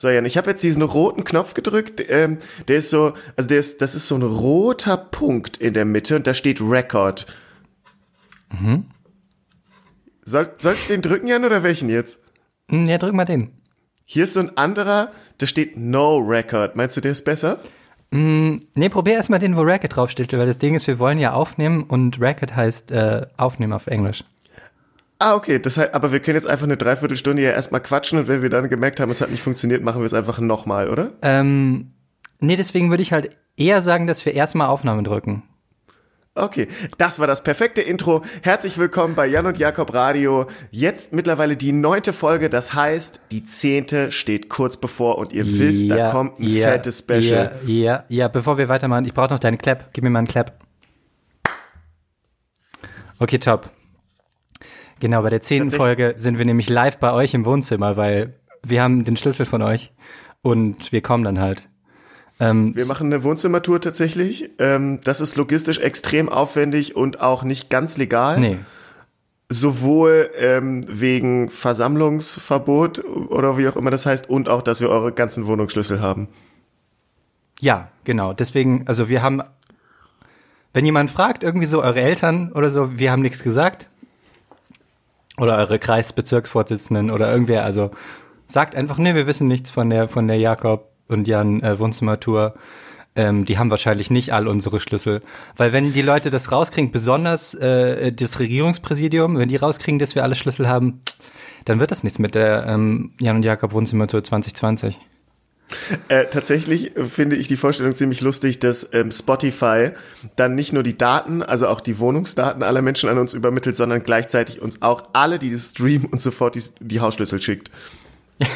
So, Jan, ich habe jetzt diesen roten Knopf gedrückt. Ähm, der ist so, also der ist, das ist so ein roter Punkt in der Mitte und da steht Record. Mhm. Soll, soll ich den drücken, Jan, oder welchen jetzt? Hm, Ja, drück mal den. Hier ist so ein anderer, da steht No Record. Meinst du, der ist besser? Nee, probier erstmal den, wo Racket draufsteht, weil das Ding ist, wir wollen ja aufnehmen und Racket heißt äh, aufnehmen auf Englisch. Ah, okay. Das heißt, aber wir können jetzt einfach eine Dreiviertelstunde ja erstmal quatschen und wenn wir dann gemerkt haben, es hat nicht funktioniert, machen wir es einfach nochmal, oder? Ähm, nee, deswegen würde ich halt eher sagen, dass wir erstmal Aufnahme drücken. Okay, das war das perfekte Intro. Herzlich willkommen bei Jan und Jakob Radio. Jetzt mittlerweile die neunte Folge, das heißt, die zehnte steht kurz bevor und ihr wisst, da kommt ein ja, fettes Special. Ja, ja, ja, bevor wir weitermachen, ich brauche noch deinen Clap. Gib mir mal einen Clap. Okay, top. Genau, bei der zehnten Folge sind wir nämlich live bei euch im Wohnzimmer, weil wir haben den Schlüssel von euch und wir kommen dann halt. Ähm, Wir machen eine Wohnzimmertour tatsächlich. Ähm, das ist logistisch extrem aufwendig und auch nicht ganz legal. nee, Sowohl ähm, wegen Versammlungsverbot oder wie auch immer das heißt und auch, dass wir eure ganzen Wohnungsschlüssel haben. Ja, genau. Deswegen, also wir haben, wenn jemand fragt, irgendwie so eure Eltern oder so, wir haben nichts gesagt. Oder eure Kreisbezirksvorsitzenden oder irgendwer, also sagt einfach, nee, wir wissen nichts von der, von der Jakob und Jan äh, Wohnzimmertour. Ähm, die haben wahrscheinlich nicht all unsere Schlüssel. Weil wenn die Leute das rauskriegen, besonders äh, das Regierungspräsidium, wenn die rauskriegen, dass wir alle Schlüssel haben, dann wird das nichts mit der ähm, Jan und Jakob Wohnzimmertour 2020. Äh, tatsächlich finde ich die Vorstellung ziemlich lustig, dass ähm, Spotify dann nicht nur die Daten, also auch die Wohnungsdaten aller Menschen an uns übermittelt, sondern gleichzeitig uns auch alle, die das streamen und sofort die, die Hausschlüssel schickt.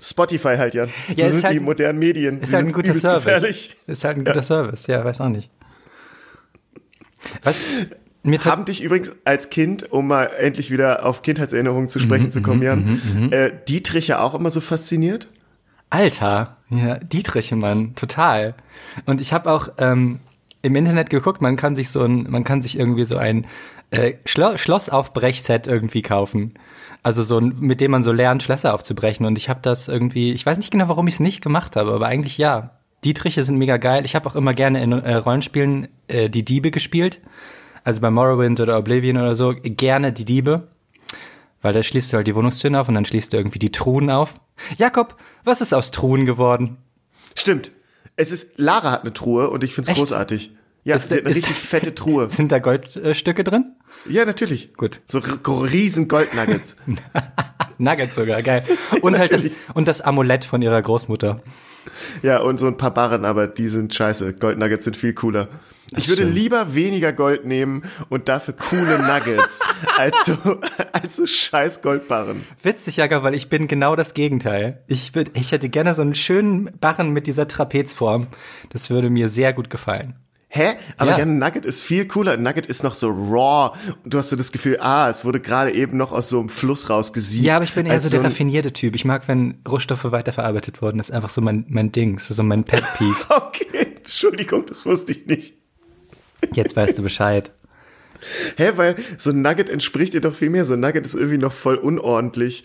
Spotify halt, ja. So Ja, sind halt- die modernen Medien. Ist Sie halt ein sind guter Service. gefährlich. Ist halt ein guter Service, ja, weiß auch nicht. Was? Mir Haben dich übrigens als Kind, um mal endlich wieder auf Kindheitserinnerungen zu sprechen Mhm, zu kommen, Jan, äh, Dietrich ja auch immer so fasziniert? Alter, ja, Dietrich, Mann, total. Und ich habe auch ähm, im Internet geguckt, man kann sich so ein, man kann sich irgendwie so ein äh, Schlo Schlossaufbrechset irgendwie kaufen. Also so ein, mit dem man so lernt, Schlösser aufzubrechen. Und ich habe das irgendwie, ich weiß nicht genau, warum ich es nicht gemacht habe, aber eigentlich ja. Dietriche sind mega geil. Ich habe auch immer gerne in äh, Rollenspielen äh, die Diebe gespielt. Also bei Morrowind oder Oblivion oder so, gerne die Diebe. Weil da schließt du halt die Wohnungstüren auf und dann schließt du irgendwie die Truhen auf. Jakob, was ist aus Truhen geworden? Stimmt. Es ist, Lara hat eine Truhe und ich find's Echt? großartig. Ja, Ist- eine ist- richtig fette Truhe. Sind da Goldstücke drin? Ja, natürlich. Gut. So riesen Goldnuggets. Nuggets sogar, geil. Und halt das, und das Amulett von ihrer Großmutter. ja, und so ein paar Barren, aber die sind scheiße. Goldnuggets sind viel cooler. Ich würde lieber weniger Gold nehmen und dafür coole Nuggets als so, als so scheiß Goldbarren. Witzig, Jakob, weil ich bin genau das Gegenteil. Ich, würd, ich hätte gerne so einen schönen Barren mit dieser Trapezform. Das würde mir sehr gut gefallen. Hä? Aber Ja. ja, ein Nugget ist viel cooler. Ein Nugget ist noch so raw. Und du hast so das Gefühl, ah, es wurde gerade eben noch aus so einem Fluss rausgesiebt. Ja, aber ich bin eher Als so der raffinierte Typ. Ich mag, wenn Rohstoffe weiterverarbeitet wurden. Das ist einfach so mein, mein Ding. Das ist so mein Pet Peeve. Okay, Entschuldigung, das wusste ich nicht. Jetzt weißt du Bescheid. Hä, weil so ein Nugget entspricht dir doch viel mehr. So ein Nugget ist irgendwie noch voll unordentlich.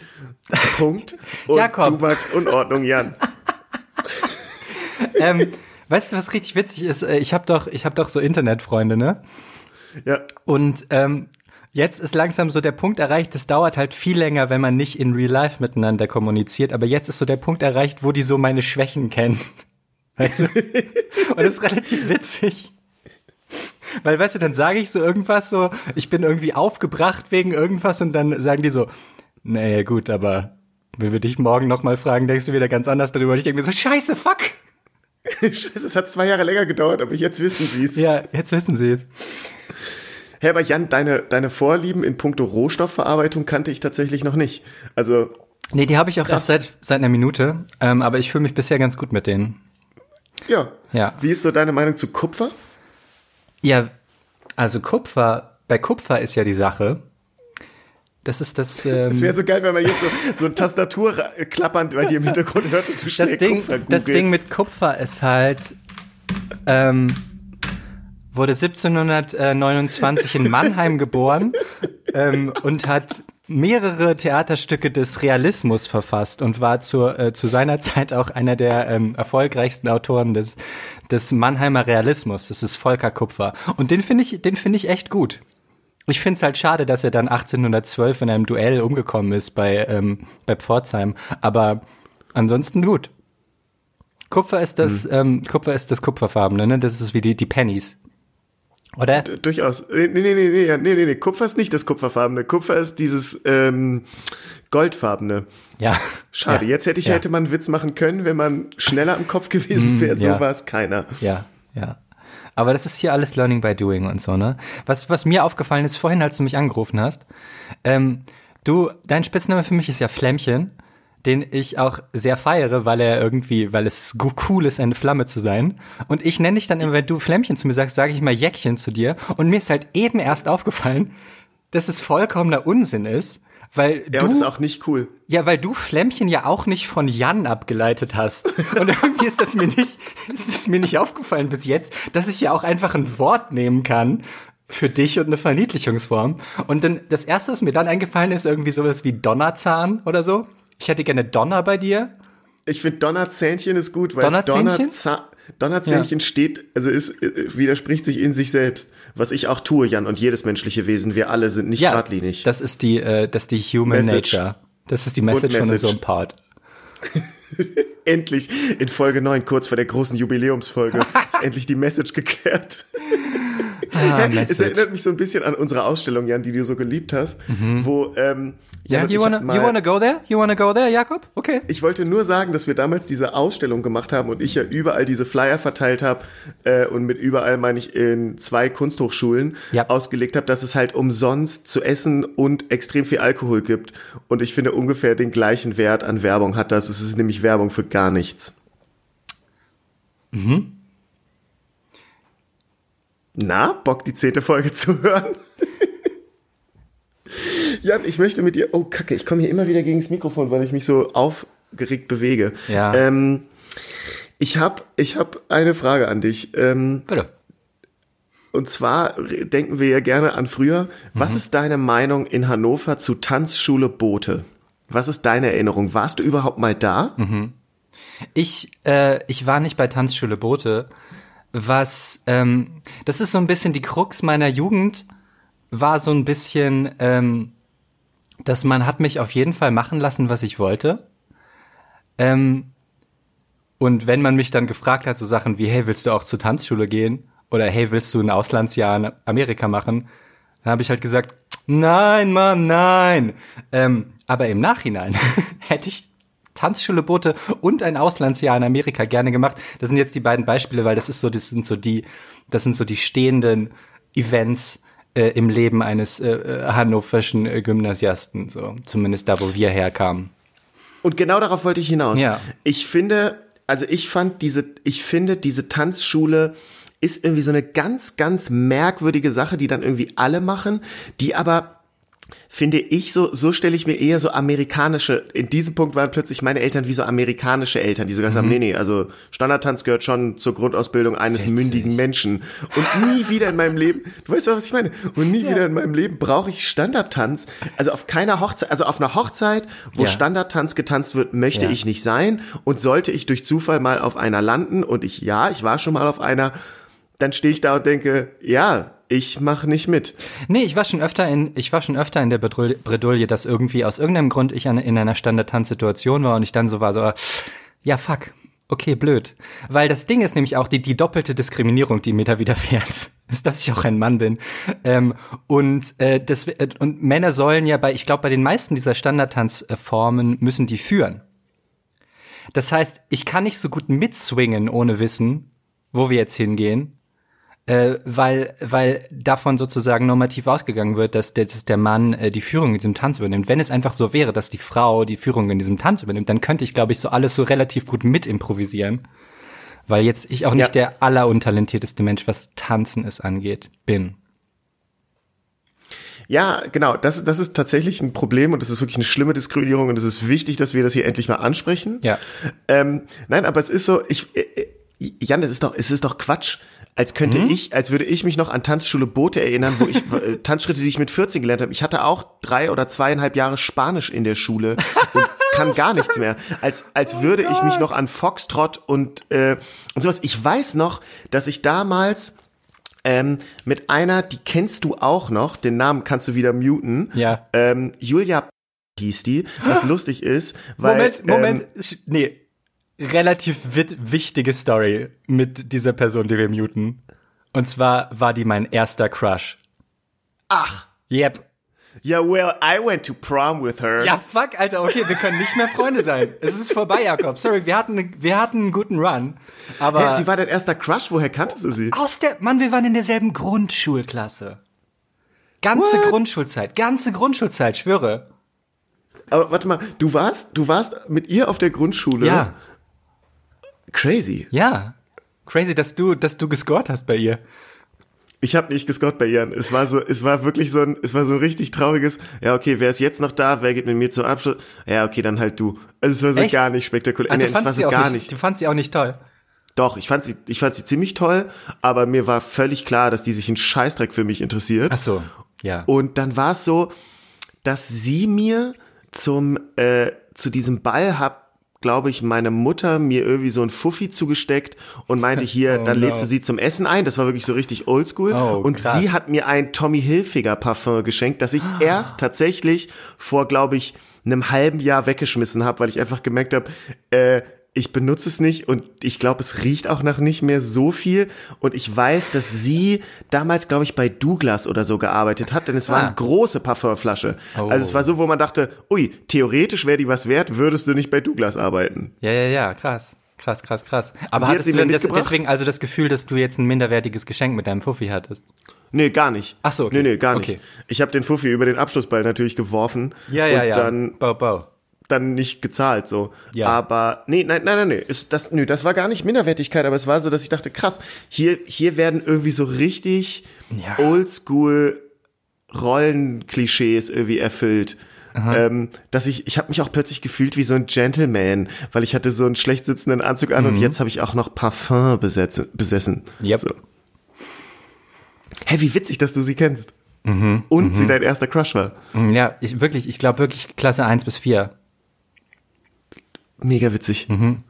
Punkt. Und Jakob. du magst Unordnung, Jan. ähm, weißt du, was richtig witzig ist? Äh, Ich habe doch, ich habe doch so Internetfreunde, ne? Ja. Und ähm, jetzt ist langsam so der Punkt erreicht, es dauert halt viel länger, wenn man nicht in Real Life miteinander kommuniziert, aber jetzt ist so der Punkt erreicht, wo die so meine Schwächen kennen. Weißt du? Und das ist relativ witzig. Weil, weißt du, dann sage ich so irgendwas so, ich bin irgendwie aufgebracht wegen irgendwas und dann sagen die so, naja, gut, aber wenn wir dich morgen nochmal fragen, denkst du wieder ganz anders darüber. Und ich denke mir so, scheiße, fuck. Scheiße, es hat zwei Jahre länger gedauert, aber jetzt wissen sie es. Ja, jetzt wissen sie es. Hä, aber Jan, deine, deine Vorlieben in puncto Rohstoffverarbeitung kannte ich tatsächlich noch nicht. Also, Nee, die habe ich auch erst seit, seit einer Minute, ähm, aber ich fühle mich bisher ganz gut mit denen. ja. Ja. Wie ist so deine Meinung zu Kupfer? Ja, also Kupfer, bei Kupfer ist ja die Sache, das ist das, ähm, Es wäre so geil, wenn man jetzt so, so ein Tastatur ra- klappern bei dir im Hintergrund hört und du das Ding, Kupfer das. Ding mit Kupfer ist halt, ähm, wurde 1729 in Mannheim geboren ähm, und hat mehrere Theaterstücke des Realismus verfasst und war zur, äh, zu seiner Zeit auch einer der ähm, erfolgreichsten Autoren des, des Mannheimer Realismus. Das ist Volker Kupfer. Und den finde ich, den finde ich echt gut. Ich finde es halt schade, dass er dann 1812 in einem Duell umgekommen ist bei, ähm, bei Pforzheim. Aber ansonsten gut. Kupfer ist das, mhm. ähm, Kupfer ist das Kupferfarbene, ne? Das ist wie die, die Pennies. Oder? D durchaus. Nee, nee, nee, nee, nee, nee, nee, Kupfer ist nicht das Kupferfarbene. Kupfer ist dieses ähm, Goldfarbene. Ja. Schade. Ja. Jetzt hätte ich, ja. hätte man einen Witz machen können, wenn man schneller im Kopf gewesen wäre. So ja. war es keiner. Ja, ja. Aber das ist hier alles Learning by Doing und so, ne? Was, was mir aufgefallen ist, vorhin, als du mich angerufen hast, ähm, du, dein Spitzname für mich ist ja Flämmchen den ich auch sehr feiere, weil er irgendwie, weil es cool ist, eine Flamme zu sein. Und ich nenne dich dann immer, wenn du Flämmchen zu mir sagst, sage ich mal Jäckchen zu dir. Und mir ist halt eben erst aufgefallen, dass es vollkommener Unsinn ist, weil ja, du und das ist auch nicht cool. Ja, weil du Flämmchen ja auch nicht von Jan abgeleitet hast. Und irgendwie ist das mir nicht, ist es mir nicht aufgefallen bis jetzt, dass ich ja auch einfach ein Wort nehmen kann für dich und eine Verniedlichungsform. Und dann das erste, was mir dann eingefallen ist, irgendwie sowas wie Donnerzahn oder so. Ich hätte gerne Donner bei dir. Ich finde Donnerzähnchen ist gut, weil Donnerzähnchen, Donnerza Donnerzähnchen ja. steht, also ist, äh, widerspricht sich in sich selbst. Was ich auch tue, Jan, und jedes menschliche Wesen, wir alle sind nicht ja, geradlinig. Das ist die, äh, das ist die Human Message. Nature. Das ist die Message, Message. von unserem Part. endlich in Folge 9, kurz vor der großen Jubiläumsfolge, ist endlich die Message geklärt. Ah, es erinnert mich so ein bisschen an unsere Ausstellung, Jan, die du so geliebt hast, mhm. wo ähm, ja, yeah, you wanna, mal, you wanna go there? You wanna go there, Jakob? Okay. Ich wollte nur sagen, dass wir damals diese Ausstellung gemacht haben und ich ja überall diese Flyer verteilt habe äh, und mit überall meine ich in zwei Kunsthochschulen yep. ausgelegt habe, dass es halt umsonst zu essen und extrem viel Alkohol gibt. Und ich finde ungefähr den gleichen Wert an Werbung hat das. Es ist nämlich Werbung für gar nichts. Mhm. Na, Bock, die zehnte Folge zu hören? Jan, ich möchte mit dir. Oh, Kacke, ich komme hier immer wieder gegen das Mikrofon, weil ich mich so aufgeregt bewege. Ja. Ähm, ich habe ich hab eine Frage an dich. Ähm, Bitte. Und zwar denken wir ja gerne an früher. Was mhm. ist deine Meinung in Hannover zu Tanzschule Bote? Was ist deine Erinnerung? Warst du überhaupt mal da? Mhm. Ich, äh, ich war nicht bei Tanzschule Bote. Was, ähm, das ist so ein bisschen die Krux meiner Jugend, war so ein bisschen, ähm, dass man hat mich auf jeden Fall machen lassen, was ich wollte. Ähm, und wenn man mich dann gefragt hat, so Sachen wie, hey, willst du auch zur Tanzschule gehen? Oder hey, willst du ein Auslandsjahr in Amerika machen? Dann habe ich halt gesagt, nein, Mann, nein. Ähm, aber im Nachhinein hätte ich Tanzschule Boote und ein Auslandsjahr in Amerika gerne gemacht. Das sind jetzt die beiden Beispiele, weil das ist so, das sind so die, das sind so die stehenden Events, äh, im Leben eines äh, äh, hannoverschen äh, Gymnasiasten, so zumindest da, wo wir herkamen. Und genau darauf wollte ich hinaus. Ja. Ich finde, also ich fand diese, ich finde diese Tanzschule ist irgendwie so eine ganz, ganz merkwürdige Sache, die dann irgendwie alle machen, die aber finde ich so, so stelle ich mir eher so amerikanische, in diesem Punkt waren plötzlich meine Eltern wie so amerikanische Eltern, die so gesagt mhm. haben, nee, nee, also Standardtanz gehört schon zur Grundausbildung eines Witzig. mündigen Menschen. Und nie wieder in meinem Leben, du weißt was ich meine, und nie ja. wieder in meinem Leben brauche ich Standardtanz. Also auf keiner Hochzeit, also auf einer Hochzeit, wo ja. Standardtanz getanzt wird, möchte ja. ich nicht sein. Und sollte ich durch Zufall mal auf einer landen, und ich, ja, ich war schon mal auf einer, dann stehe ich da und denke, ja, ich mache nicht mit. Nee, ich war schon öfter in, ich war schon öfter in der Bredouille, dass irgendwie aus irgendeinem Grund ich an, in einer Standard-Tanzsituation war und ich dann so war, so, ja, fuck. Okay, blöd. Weil das Ding ist nämlich auch die, die doppelte Diskriminierung, die mir da widerfährt, ist, dass ich auch ein Mann bin. Ähm, und, äh, das, äh, und Männer sollen ja bei, ich glaube, bei den meisten dieser Standardtanzformen müssen die führen. Das heißt, ich kann nicht so gut mitswingen, ohne Wissen, wo wir jetzt hingehen äh, weil, weil davon sozusagen normativ ausgegangen wird, dass der, dass der Mann äh, die Führung in diesem Tanz übernimmt. Wenn es einfach so wäre, dass die Frau die Führung in diesem Tanz übernimmt, dann könnte ich, glaube ich, so alles so relativ gut mit improvisieren. Weil jetzt ich auch nicht ja. der alleruntalentierteste Mensch, was Tanzen es angeht, bin. Ja, genau. Das, das ist tatsächlich ein Problem und das ist wirklich eine schlimme Diskriminierung und es ist wichtig, dass wir das hier endlich mal ansprechen. Ja. Ähm, nein, aber es ist so, ich, äh, äh Jan, es ist doch, es ist doch Quatsch als könnte ich, als würde ich mich noch an Tanzschule Boote erinnern, wo ich äh, Tanzschritte, die ich mit 14 gelernt habe. Ich hatte auch drei oder zweieinhalb Jahre Spanisch in der Schule und kann gar nichts mehr. Als, als würde ich mich noch an Foxtrot und, äh, und sowas. Ich weiß noch, dass ich damals ähm, mit einer, die kennst du auch noch, den Namen kannst du wieder muten. Ja. Ähm, Julia hieß die, was lustig ist, weil Moment, Moment, Ähm, nee. Relativ wichtige Story mit dieser Person, die wir muten. Und zwar war die mein erster Crush. ach, Yep. ja, well, I went to prom with her. Ja, fuck, Alter, okay, wir können nicht mehr Freunde sein. Es ist vorbei, Jakob. Sorry, wir hatten, wir hatten einen guten Run. Aber Hä, sie war dein erster Crush, woher kanntest du sie? aus der, Mann, wir waren in derselben Grundschulklasse. Ganze What? Grundschulzeit, ganze Grundschulzeit, schwöre. Aber warte mal, du warst, du warst mit ihr auf der Grundschule. Ja, Crazy. ja. Crazy, dass du, dass du gescored hast bei ihr. Ich habe nicht gescott bei ihr. Es war so, es war wirklich so ein, es war so ein richtig trauriges. Ja, okay, wer ist jetzt noch da? Wer geht mit mir zum Abschluss? Ja, okay, dann halt du. Also es war so Echt? gar nicht spektakulär. Ah, nee, du es war so sie auch gar nicht, nicht. Du fandst sie auch nicht toll. Doch, ich fand sie, ich fand sie ziemlich toll, aber mir war völlig klar, dass die sich einen Scheißdreck für mich interessiert. Ach so, ja. Und dann war es so, dass sie mir zum äh, zu diesem Ball hat, glaube ich, meine Mutter mir irgendwie so ein Fuffi zugesteckt und meinte hier, Oh dann no. lädst du sie zum Essen ein. Das war wirklich so richtig oldschool. Oh, und krass. sie hat mir ein Tommy Hilfiger Parfum geschenkt, das ich erst tatsächlich vor, glaube ich, einem halben Jahr weggeschmissen habe, weil ich einfach gemerkt habe, äh, ich benutze es nicht und ich glaube, es riecht auch nach nicht mehr so viel. Und ich weiß, dass sie damals, glaube ich, bei Douglas oder so gearbeitet hat, denn es war Ah. eine große Parfumflasche. Oh. Also es war so, wo man dachte, ui, theoretisch wäre die was wert, würdest du nicht bei Douglas arbeiten. Ja, ja, ja, krass. Krass, krass, krass. Aber hattest du denn das, deswegen also das Gefühl, dass du jetzt ein minderwertiges Geschenk mit deinem Fuffi hattest? Nee, gar nicht. Ach so, okay. Nee, nee, gar nicht. Okay. Ich habe den Fuffi über den Abschlussball natürlich geworfen Ja, ja, und ja. dann Bau, bau. Dann nicht gezahlt so. Ja. Aber nee, nein, nein, nein, nee, ist das nö, das war gar nicht Minderwertigkeit, aber es war so, dass ich dachte, krass, hier hier werden irgendwie so richtig Ja. oldschool Rollenklischees irgendwie erfüllt. Ähm, dass ich, ich habe mich auch plötzlich gefühlt wie so ein Gentleman, weil ich hatte so einen schlecht sitzenden Anzug an und jetzt habe ich auch noch Parfum besetzen, besessen. Mhm. Yep. So. Hä, wie witzig, dass du sie kennst. Mhm. Und sie dein erster Crush war. Ja, ich wirklich, ich glaube wirklich Klasse 1 bis 4. Mega witzig. Mhm.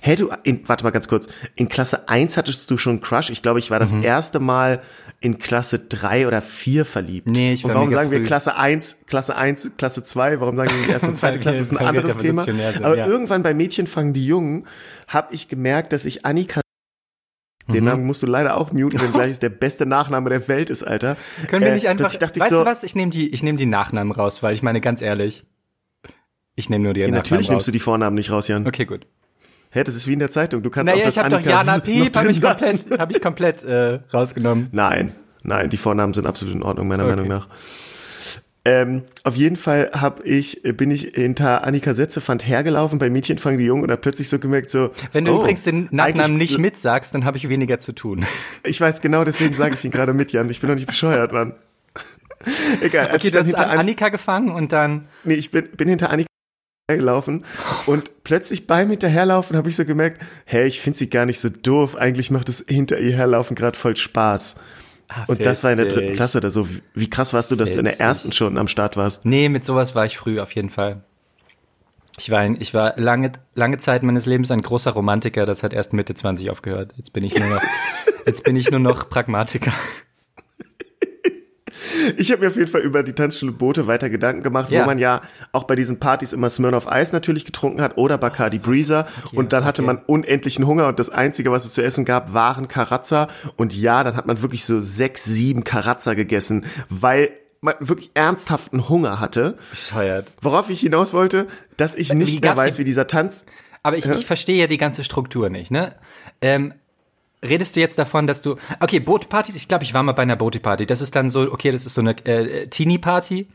Hä, du, in, warte mal ganz kurz. In Klasse 1 hattest du schon einen Crush. Ich glaube, ich war das Mhm. erste Mal in Klasse 3 oder 4 verliebt. Nee, ich Und war warum mega sagen wir früh. Klasse 1, Klasse 1, Klasse 2? Warum sagen wir die erste und zweite Klasse? wir- ist ein wir anderes Thema. sind, Aber ja. irgendwann bei Mädchen fangen die Jungen, habe ich gemerkt, dass ich Annika den Mhm. Namen musst du leider auch muten, denn gleich ist der beste Nachname der Welt ist, Alter. Können wir Äh, nicht einfach, Ich dachte weißt so, du was, ich nehme die, ich nehme die Nachnamen raus, weil ich meine ganz ehrlich, ich nehme nur die Ja, Nachnamen natürlich raus. nimmst du die Vornamen nicht raus, Jan. Okay, gut. Hä, das ist wie in der Zeitung. Du kannst Naja, auch das ich habe doch Annika Jana S noch Piep, habe ich komplett, hab ich komplett äh, rausgenommen. Nein, nein, die Vornamen sind absolut in Ordnung, meiner Okay. Meinung nach. Ähm, auf jeden Fall hab ich, bin ich hinter Annika Setzefand hergelaufen, bei Mädchen fangen die Jungen und hab plötzlich so gemerkt, so. Wenn du oh, übrigens den Nachnamen nicht mitsagst, dann habe ich weniger zu tun. Ich weiß genau, deswegen sage ich ihn gerade mit, Jan. Ich bin doch nicht bescheuert, Mann. Egal, als Okay, ich du dann hast hinter An Annika gefangen und dann, nee, ich bin, bin hinter Annika hergelaufen und plötzlich beim Hinterherlaufen habe ich so gemerkt, hey, ich finde sie gar nicht so doof. Eigentlich macht es hinter ihr herlaufen gerade voll Spaß. ah, Und das war in der dritten Klasse oder so. Wie krass warst du, dass du in der ersten schon am Start warst? Nee, mit sowas war ich früh auf jeden Fall. Ich war, ein, ich war lange, lange Zeit meines Lebens ein großer Romantiker, das hat erst Mitte 20 aufgehört. Jetzt bin ich nur noch, jetzt bin ich nur noch Pragmatiker. Ich habe mir auf jeden Fall über die Tanzschule Boote weiter Gedanken gemacht, Ja. wo man ja auch bei diesen Partys immer Smirnoff Ice natürlich getrunken hat oder Bacardi Breezer und dann hatte okay. man unendlichen Hunger und das einzige, was es zu essen gab, waren Karazza und ja, dann hat man wirklich so sechs, sieben Karazza gegessen, weil man wirklich ernsthaften Hunger hatte. Bescheuert. Worauf ich hinaus wollte, dass ich nicht mehr weiß, wie dieser Tanz Aber ich, Ja? ich verstehe ja die ganze Struktur nicht, ne? Ähm, redest du jetzt davon, dass du, okay, Bootpartys, ich glaube, ich war mal bei einer Booty-Party. Das ist dann so, okay, das ist so eine äh, Teenie-Party.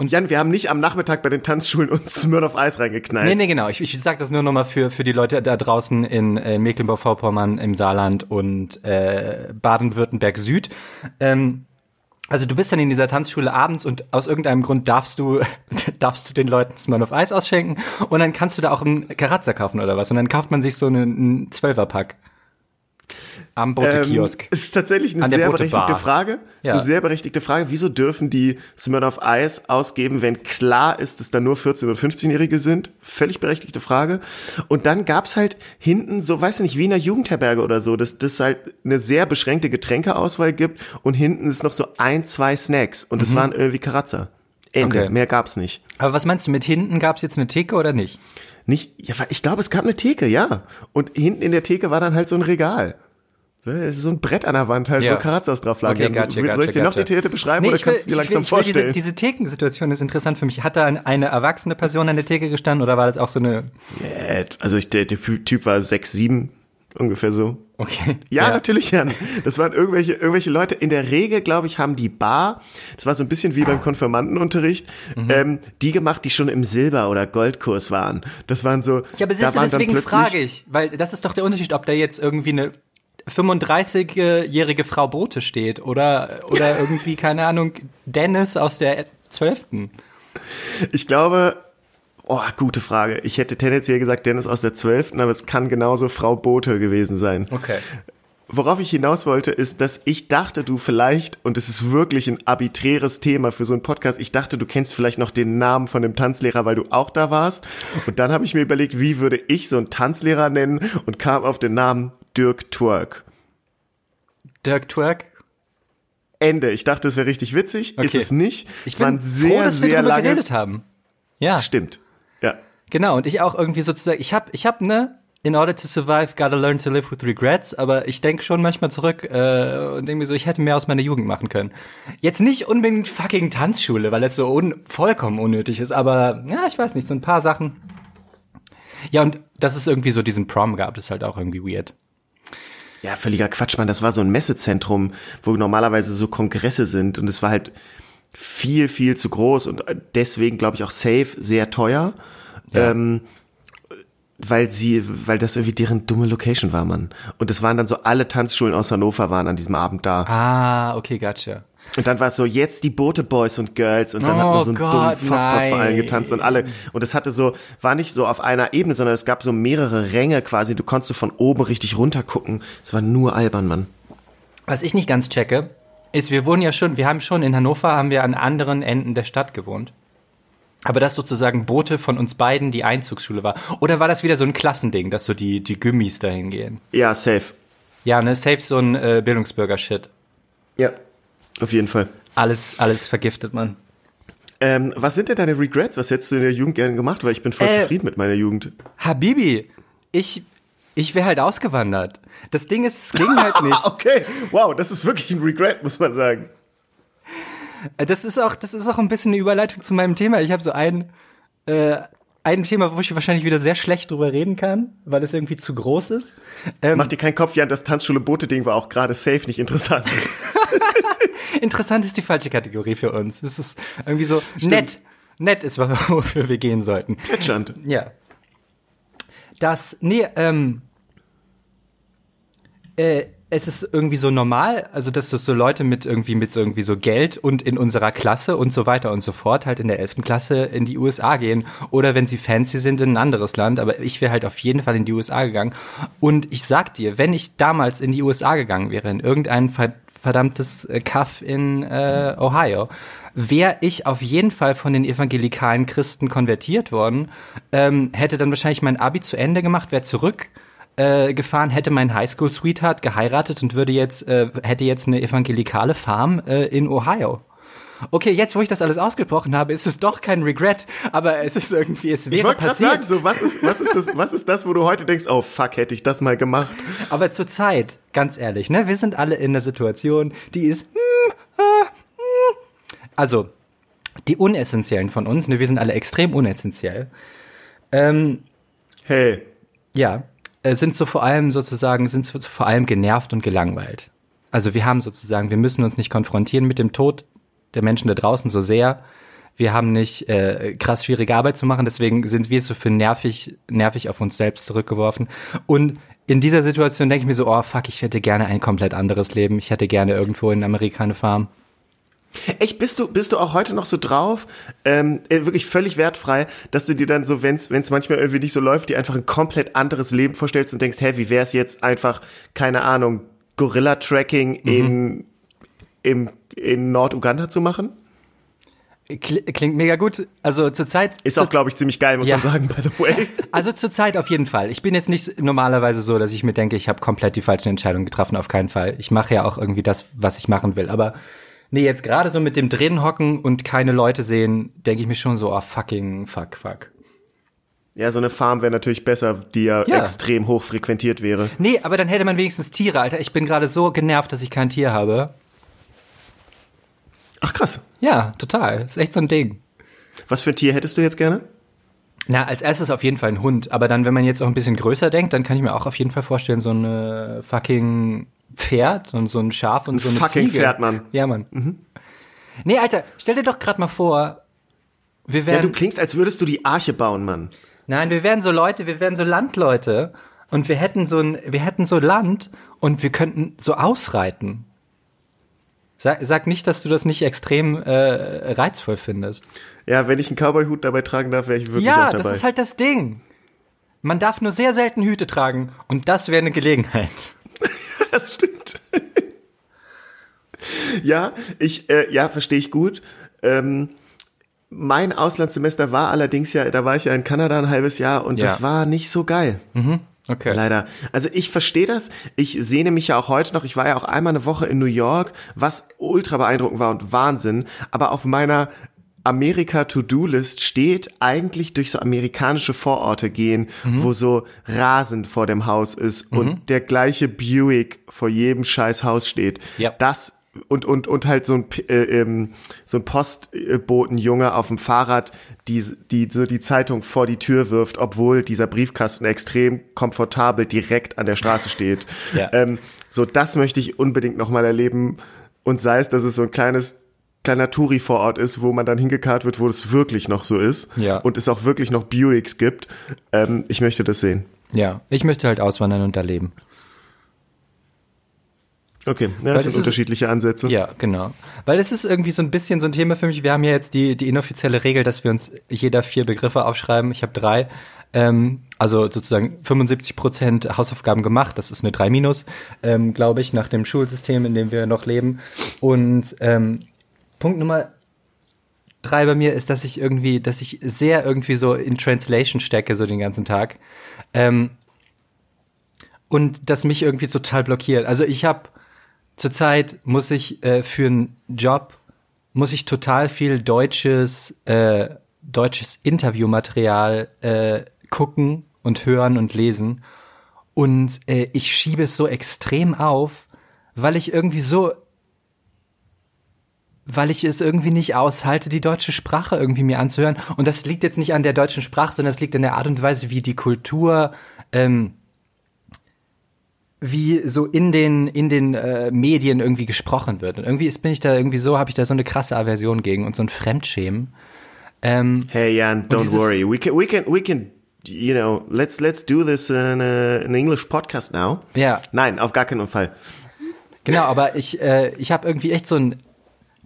Jan, wir haben nicht am Nachmittag bei den Tanzschulen uns Smirnoff Ice reingeknallt. Nee, nee, genau. Ich, ich sag das nur nochmal für, für die Leute da draußen in äh, Mecklenburg-Vorpommern, im Saarland und äh, Baden-Württemberg Süd. Ähm, also du bist dann in dieser Tanzschule abends und aus irgendeinem Grund darfst du darfst du den Leuten Smirnoff Eis ausschenken und dann kannst du da auch einen Karatzer kaufen oder was und dann kauft man sich so einen, einen Zwölferpack. Am Bote-Kiosk. Ähm, es ist tatsächlich eine sehr berechtigte Frage. Ja. ist eine sehr berechtigte Frage. Wieso dürfen die Smirnoff Ice ausgeben, wenn klar ist, dass da nur 14- und 15-Jährige sind? Völlig berechtigte Frage. Und dann gab's halt hinten so, weiß ich nicht, wie in einer Jugendherberge oder so, dass das halt eine sehr beschränkte Getränkeauswahl gibt und hinten ist noch so ein, zwei Snacks und das waren irgendwie Karazza. Ende. Mhm. Okay. Mehr gab's nicht. Aber was meinst du, mit hinten gab es jetzt eine Theke oder nicht? Nicht, ja, ich glaube, es gab eine Theke, ja. Und hinten in der Theke war dann halt so ein Regal. So ein Brett an der Wand halt, Ja. wo Karazzas drauf lagen. Okay, Ja, gotcha, Soll ich gotcha, dir noch die gotcha. Theke beschreiben Nee, oder will, kannst du dir ich langsam will, ich will diese, vorstellen? diese Thekensituation ist interessant für mich. Hat da eine erwachsene Person an der Theke gestanden oder war das auch so eine... Äh, also ich, der, der Typ war sechs, sieben, ungefähr so. Okay. Ja, natürlich, Jan. Das waren irgendwelche, irgendwelche Leute. In der Regel, glaube ich, haben die Bar, das war so ein bisschen wie beim Konfirmandenunterricht, Mhm. ähm, die gemacht, die schon im Silber- oder Goldkurs waren. Das waren so. Ja, aber da siehst du, deswegen frage ich, weil das ist doch der Unterschied, ob da jetzt irgendwie eine 35-jährige Frau Bote steht oder, oder irgendwie, keine Ahnung, Dennis aus der 12. Ich glaube, oh, gute Frage. Ich hätte tendenziell gesagt Dennis aus der 12., aber es kann genauso Frau Bote gewesen sein. Okay. Worauf ich hinaus wollte, ist, dass ich dachte, du vielleicht, und es ist wirklich ein arbiträres Thema für so einen Podcast, ich dachte, du kennst vielleicht noch den Namen von dem Tanzlehrer, weil du auch da warst. Und dann habe ich mir überlegt, wie würde ich so einen Tanzlehrer nennen und kam auf den Namen Dirk Twerk. Dirk Twerk? Ende. Ich dachte, es wäre richtig witzig. Ist Okay. es nicht. Ich es war ein bin sehr, froh, dass wir sehr darüber langes. geredet haben. Ja, Stimmt. Ja. genau. Und ich auch irgendwie sozusagen, ich habe, ich hab, ne, in order to survive, gotta learn to live with regrets, aber ich denke schon manchmal zurück äh, und denke mir so, ich hätte mehr aus meiner Jugend machen können. Jetzt nicht unbedingt fucking Tanzschule, weil es so un vollkommen unnötig ist, aber ja, ich weiß nicht, so ein paar Sachen. Ja, und dass es irgendwie so diesen Prom gab, ist halt auch irgendwie weird. Ja, völliger Quatsch, Mann. Das war so ein Messezentrum, wo normalerweise so Kongresse sind und es war halt viel, viel zu groß und deswegen, glaube ich, auch safe sehr teuer. Ähm, weil sie, weil das irgendwie deren dumme Location war, Mann. Und es waren dann so alle Tanzschulen aus Hannover waren an diesem Abend da. Ah, okay, gotcha. Und dann war es so, jetzt die Boote Boys und Girls und dann hat man Oh so einen Gott, dummen Foxtrot vor allen getanzt und alle. Und es hatte so, war nicht so auf einer Ebene, sondern es gab so mehrere Ränge quasi. Du konntest so von oben richtig runter gucken. Es war nur albern, Mann. Was ich nicht ganz checke, ist, wir wohnen ja schon, wir haben schon in Hannover, haben wir an anderen Enden der Stadt gewohnt. Aber dass sozusagen Boote von uns beiden die Einzugsschule war. Oder war das wieder so ein Klassending, dass so die, die Gümmis dahin gehen? Ja, safe. Ja, ne, safe so ein äh, Bildungsbürger-Shit. Ja, auf jeden Fall. Alles, alles vergiftet man. Ähm, was sind denn deine Regrets? Was hättest du in der Jugend gerne gemacht? Weil ich bin voll Äh, zufrieden mit meiner Jugend. Habibi, ich, ich wäre halt ausgewandert. Das Ding ist, es ging halt nicht. Okay, wow, das ist wirklich ein Regret, muss man sagen. Äh, Das ist auch, das ist auch ein bisschen eine Überleitung zu meinem Thema. Ich habe so ein, äh, ein Thema, wo ich wahrscheinlich wieder sehr schlecht drüber reden kann, weil es irgendwie zu groß ist. Ähm, Mach dir keinen Kopf, Jan, das Tanzschule-Boote-Ding war auch gerade safe nicht interessant. interessant ist die falsche Kategorie für uns. Es ist irgendwie so nett. Nett ist, wofür wir gehen sollten. Plätschernd. Ja. Das, nee, ähm, äh, es ist irgendwie so normal, also dass das so Leute mit irgendwie mit so irgendwie so Geld und in unserer Klasse und so weiter und so fort halt in der 11. Klasse in die USA gehen oder wenn sie fancy sind in ein anderes Land, aber ich wäre halt auf jeden Fall in die USA gegangen und ich sag dir, wenn ich damals in die USA gegangen wäre, in irgendein ver verdammtes äh, Kaff in äh, Ohio, wäre ich auf jeden Fall von den evangelikalen Christen konvertiert worden, ähm, hätte dann wahrscheinlich mein Abi zu Ende gemacht, wäre zurück äh, gefahren, hätte mein Highschool-Sweetheart geheiratet und würde jetzt, äh, hätte jetzt eine evangelikale Farm äh, in Ohio. Okay, jetzt, wo ich das alles ausgebrochen habe, ist es doch kein Regret, aber es ist irgendwie, es Ich wäre gerade passiert. sagen, so, was ist, was, ist das, was ist das, wo du heute denkst, oh fuck, hätte ich das mal gemacht? Aber zur Zeit, ganz ehrlich, ne, wir sind alle in der Situation, die ist, hm, ah, hm. also, die Unessentiellen von uns, ne, wir sind alle extrem unessentiell. Ähm, Hey, ja, äh, sind so vor allem sozusagen, sind so vor allem genervt und gelangweilt. Also wir haben sozusagen, wir müssen uns nicht konfrontieren mit dem Tod der Menschen da draußen so sehr. Wir haben nicht äh, krass schwierige Arbeit zu machen, deswegen sind wir so für nervig, nervig auf uns selbst zurückgeworfen. Und in dieser Situation denke ich mir so, oh fuck, ich hätte gerne ein komplett anderes Leben. Ich hätte gerne irgendwo in Amerika eine Farm. Echt, bist du, bist du auch heute noch so drauf, ähm, äh, wirklich völlig wertfrei, dass du dir dann so, wenn es manchmal irgendwie nicht so läuft, dir einfach ein komplett anderes Leben vorstellst und denkst, hä, wie wär's jetzt einfach, keine Ahnung, Gorilla-Tracking in, im, in Nord-Uganda zu machen. Kli- Klingt mega gut. Also zurzeit Ist auch, glaube ich, ziemlich geil, muss Ja. man sagen, by the way. Also zurzeit auf jeden Fall. Ich bin jetzt nicht normalerweise so, dass ich mir denke, ich habe komplett die falschen Entscheidungen getroffen, auf keinen Fall. Ich mache ja auch irgendwie das, was ich machen will. Aber nee, jetzt gerade so mit dem drin hocken und keine Leute sehen, denke ich mir schon so, oh fucking fuck, fuck. Ja, so eine Farm wäre natürlich besser, die ja, Ja. extrem hoch frequentiert wäre. Nee, aber dann hätte man wenigstens Tiere, Alter. Ich bin gerade so genervt, dass ich kein Tier habe. Ach krass. Ja, total. Ist echt so ein Ding. Was für ein Tier hättest du jetzt gerne? Na, als erstes auf jeden Fall ein Hund. Aber dann, wenn man jetzt auch ein bisschen größer denkt, dann kann ich mir auch auf jeden Fall vorstellen, so ein fucking Pferd und so ein Schaf und so eine fucking Ziege. Pferd, Mann. Ja, Mann. Nee, Alter, stell dir doch gerade mal vor, wir Ja, wären, du klingst, als würdest du die Arche bauen, Mann. nein, wir wären so Leute, wir wären so Landleute und wir hätten so ein, wir hätten so Land und wir könnten so ausreiten. Sag, sag nicht, dass du das nicht extrem äh, reizvoll findest. Ja, wenn ich einen Cowboy-Hut dabei tragen darf, wäre ich wirklich ja, auch dabei. das ist halt das Ding. Man darf nur sehr selten Hüte tragen und das wäre eine Gelegenheit. Das stimmt. ja, ich, äh, ja, verstehe ich gut. Ähm, mein Auslandssemester war allerdings ja, da war ich ja in Kanada ein halbes Jahr und Ja. das war nicht so geil. Okay. Leider. Also ich verstehe das. Ich sehne mich ja auch heute noch. Ich war ja auch einmal eine Woche in New York, was ultra beeindruckend war und Wahnsinn. Aber auf meiner Amerika-To-Do-List steht eigentlich durch so amerikanische Vororte gehen, wo so Rasen vor dem Haus ist und der gleiche Buick vor jedem scheiß Haus steht. Ja. Das und und und halt so ein äh, ähm, so ein Postbotenjunge auf dem Fahrrad, die die so die Zeitung vor die Tür wirft, obwohl dieser Briefkasten extrem komfortabel direkt an der Straße steht. Ja. ähm, so das möchte ich unbedingt noch mal erleben und sei es, dass es so ein kleines kleiner Touri vor Ort ist, wo man dann hingekarrt wird, wo es wirklich noch so ist Ja. und es auch wirklich noch Buicks gibt. Ähm, ich möchte das sehen. Ja, ich möchte halt auswandern und da leben. Okay, ja, das sind unterschiedliche Ansätze. Ja, genau. Weil es ist irgendwie so ein bisschen so ein Thema für mich. Wir haben ja jetzt die, die inoffizielle Regel, dass wir uns jeder vier Begriffe aufschreiben. Ich habe drei. Ähm, also sozusagen 75 Prozent Hausaufgaben gemacht. Das ist eine 3 minus, ähm, glaube ich, nach dem Schulsystem, in dem wir noch leben. Und ähm, Punkt Nummer drei bei mir ist, dass ich irgendwie, dass ich sehr irgendwie so in Translation stecke, so den ganzen Tag. Ähm, und das mich irgendwie total blockiert. Also ich habe zurzeit muss ich äh, für einen Job muss ich total viel deutsches äh, deutsches Interviewmaterial äh, gucken und hören und lesen und äh, ich schiebe es so extrem auf, weil ich irgendwie so weil ich es irgendwie nicht aushalte, die deutsche Sprache irgendwie mir anzuhören. Und das liegt jetzt nicht an der deutschen Sprache, sondern es liegt an der Art und Weise, wie die Kultur ähm, wie so in den in den äh, Medien irgendwie gesprochen wird und irgendwie ist, bin ich da irgendwie so habe ich da so eine krasse Aversion gegen und so ein Fremdschämen ähm, Hey Jan, don't worry. We can we can we can you know, let's let's do this in a, an English podcast now. ja Nein, auf gar keinen Fall. genau aber ich äh, ich habe irgendwie echt so ein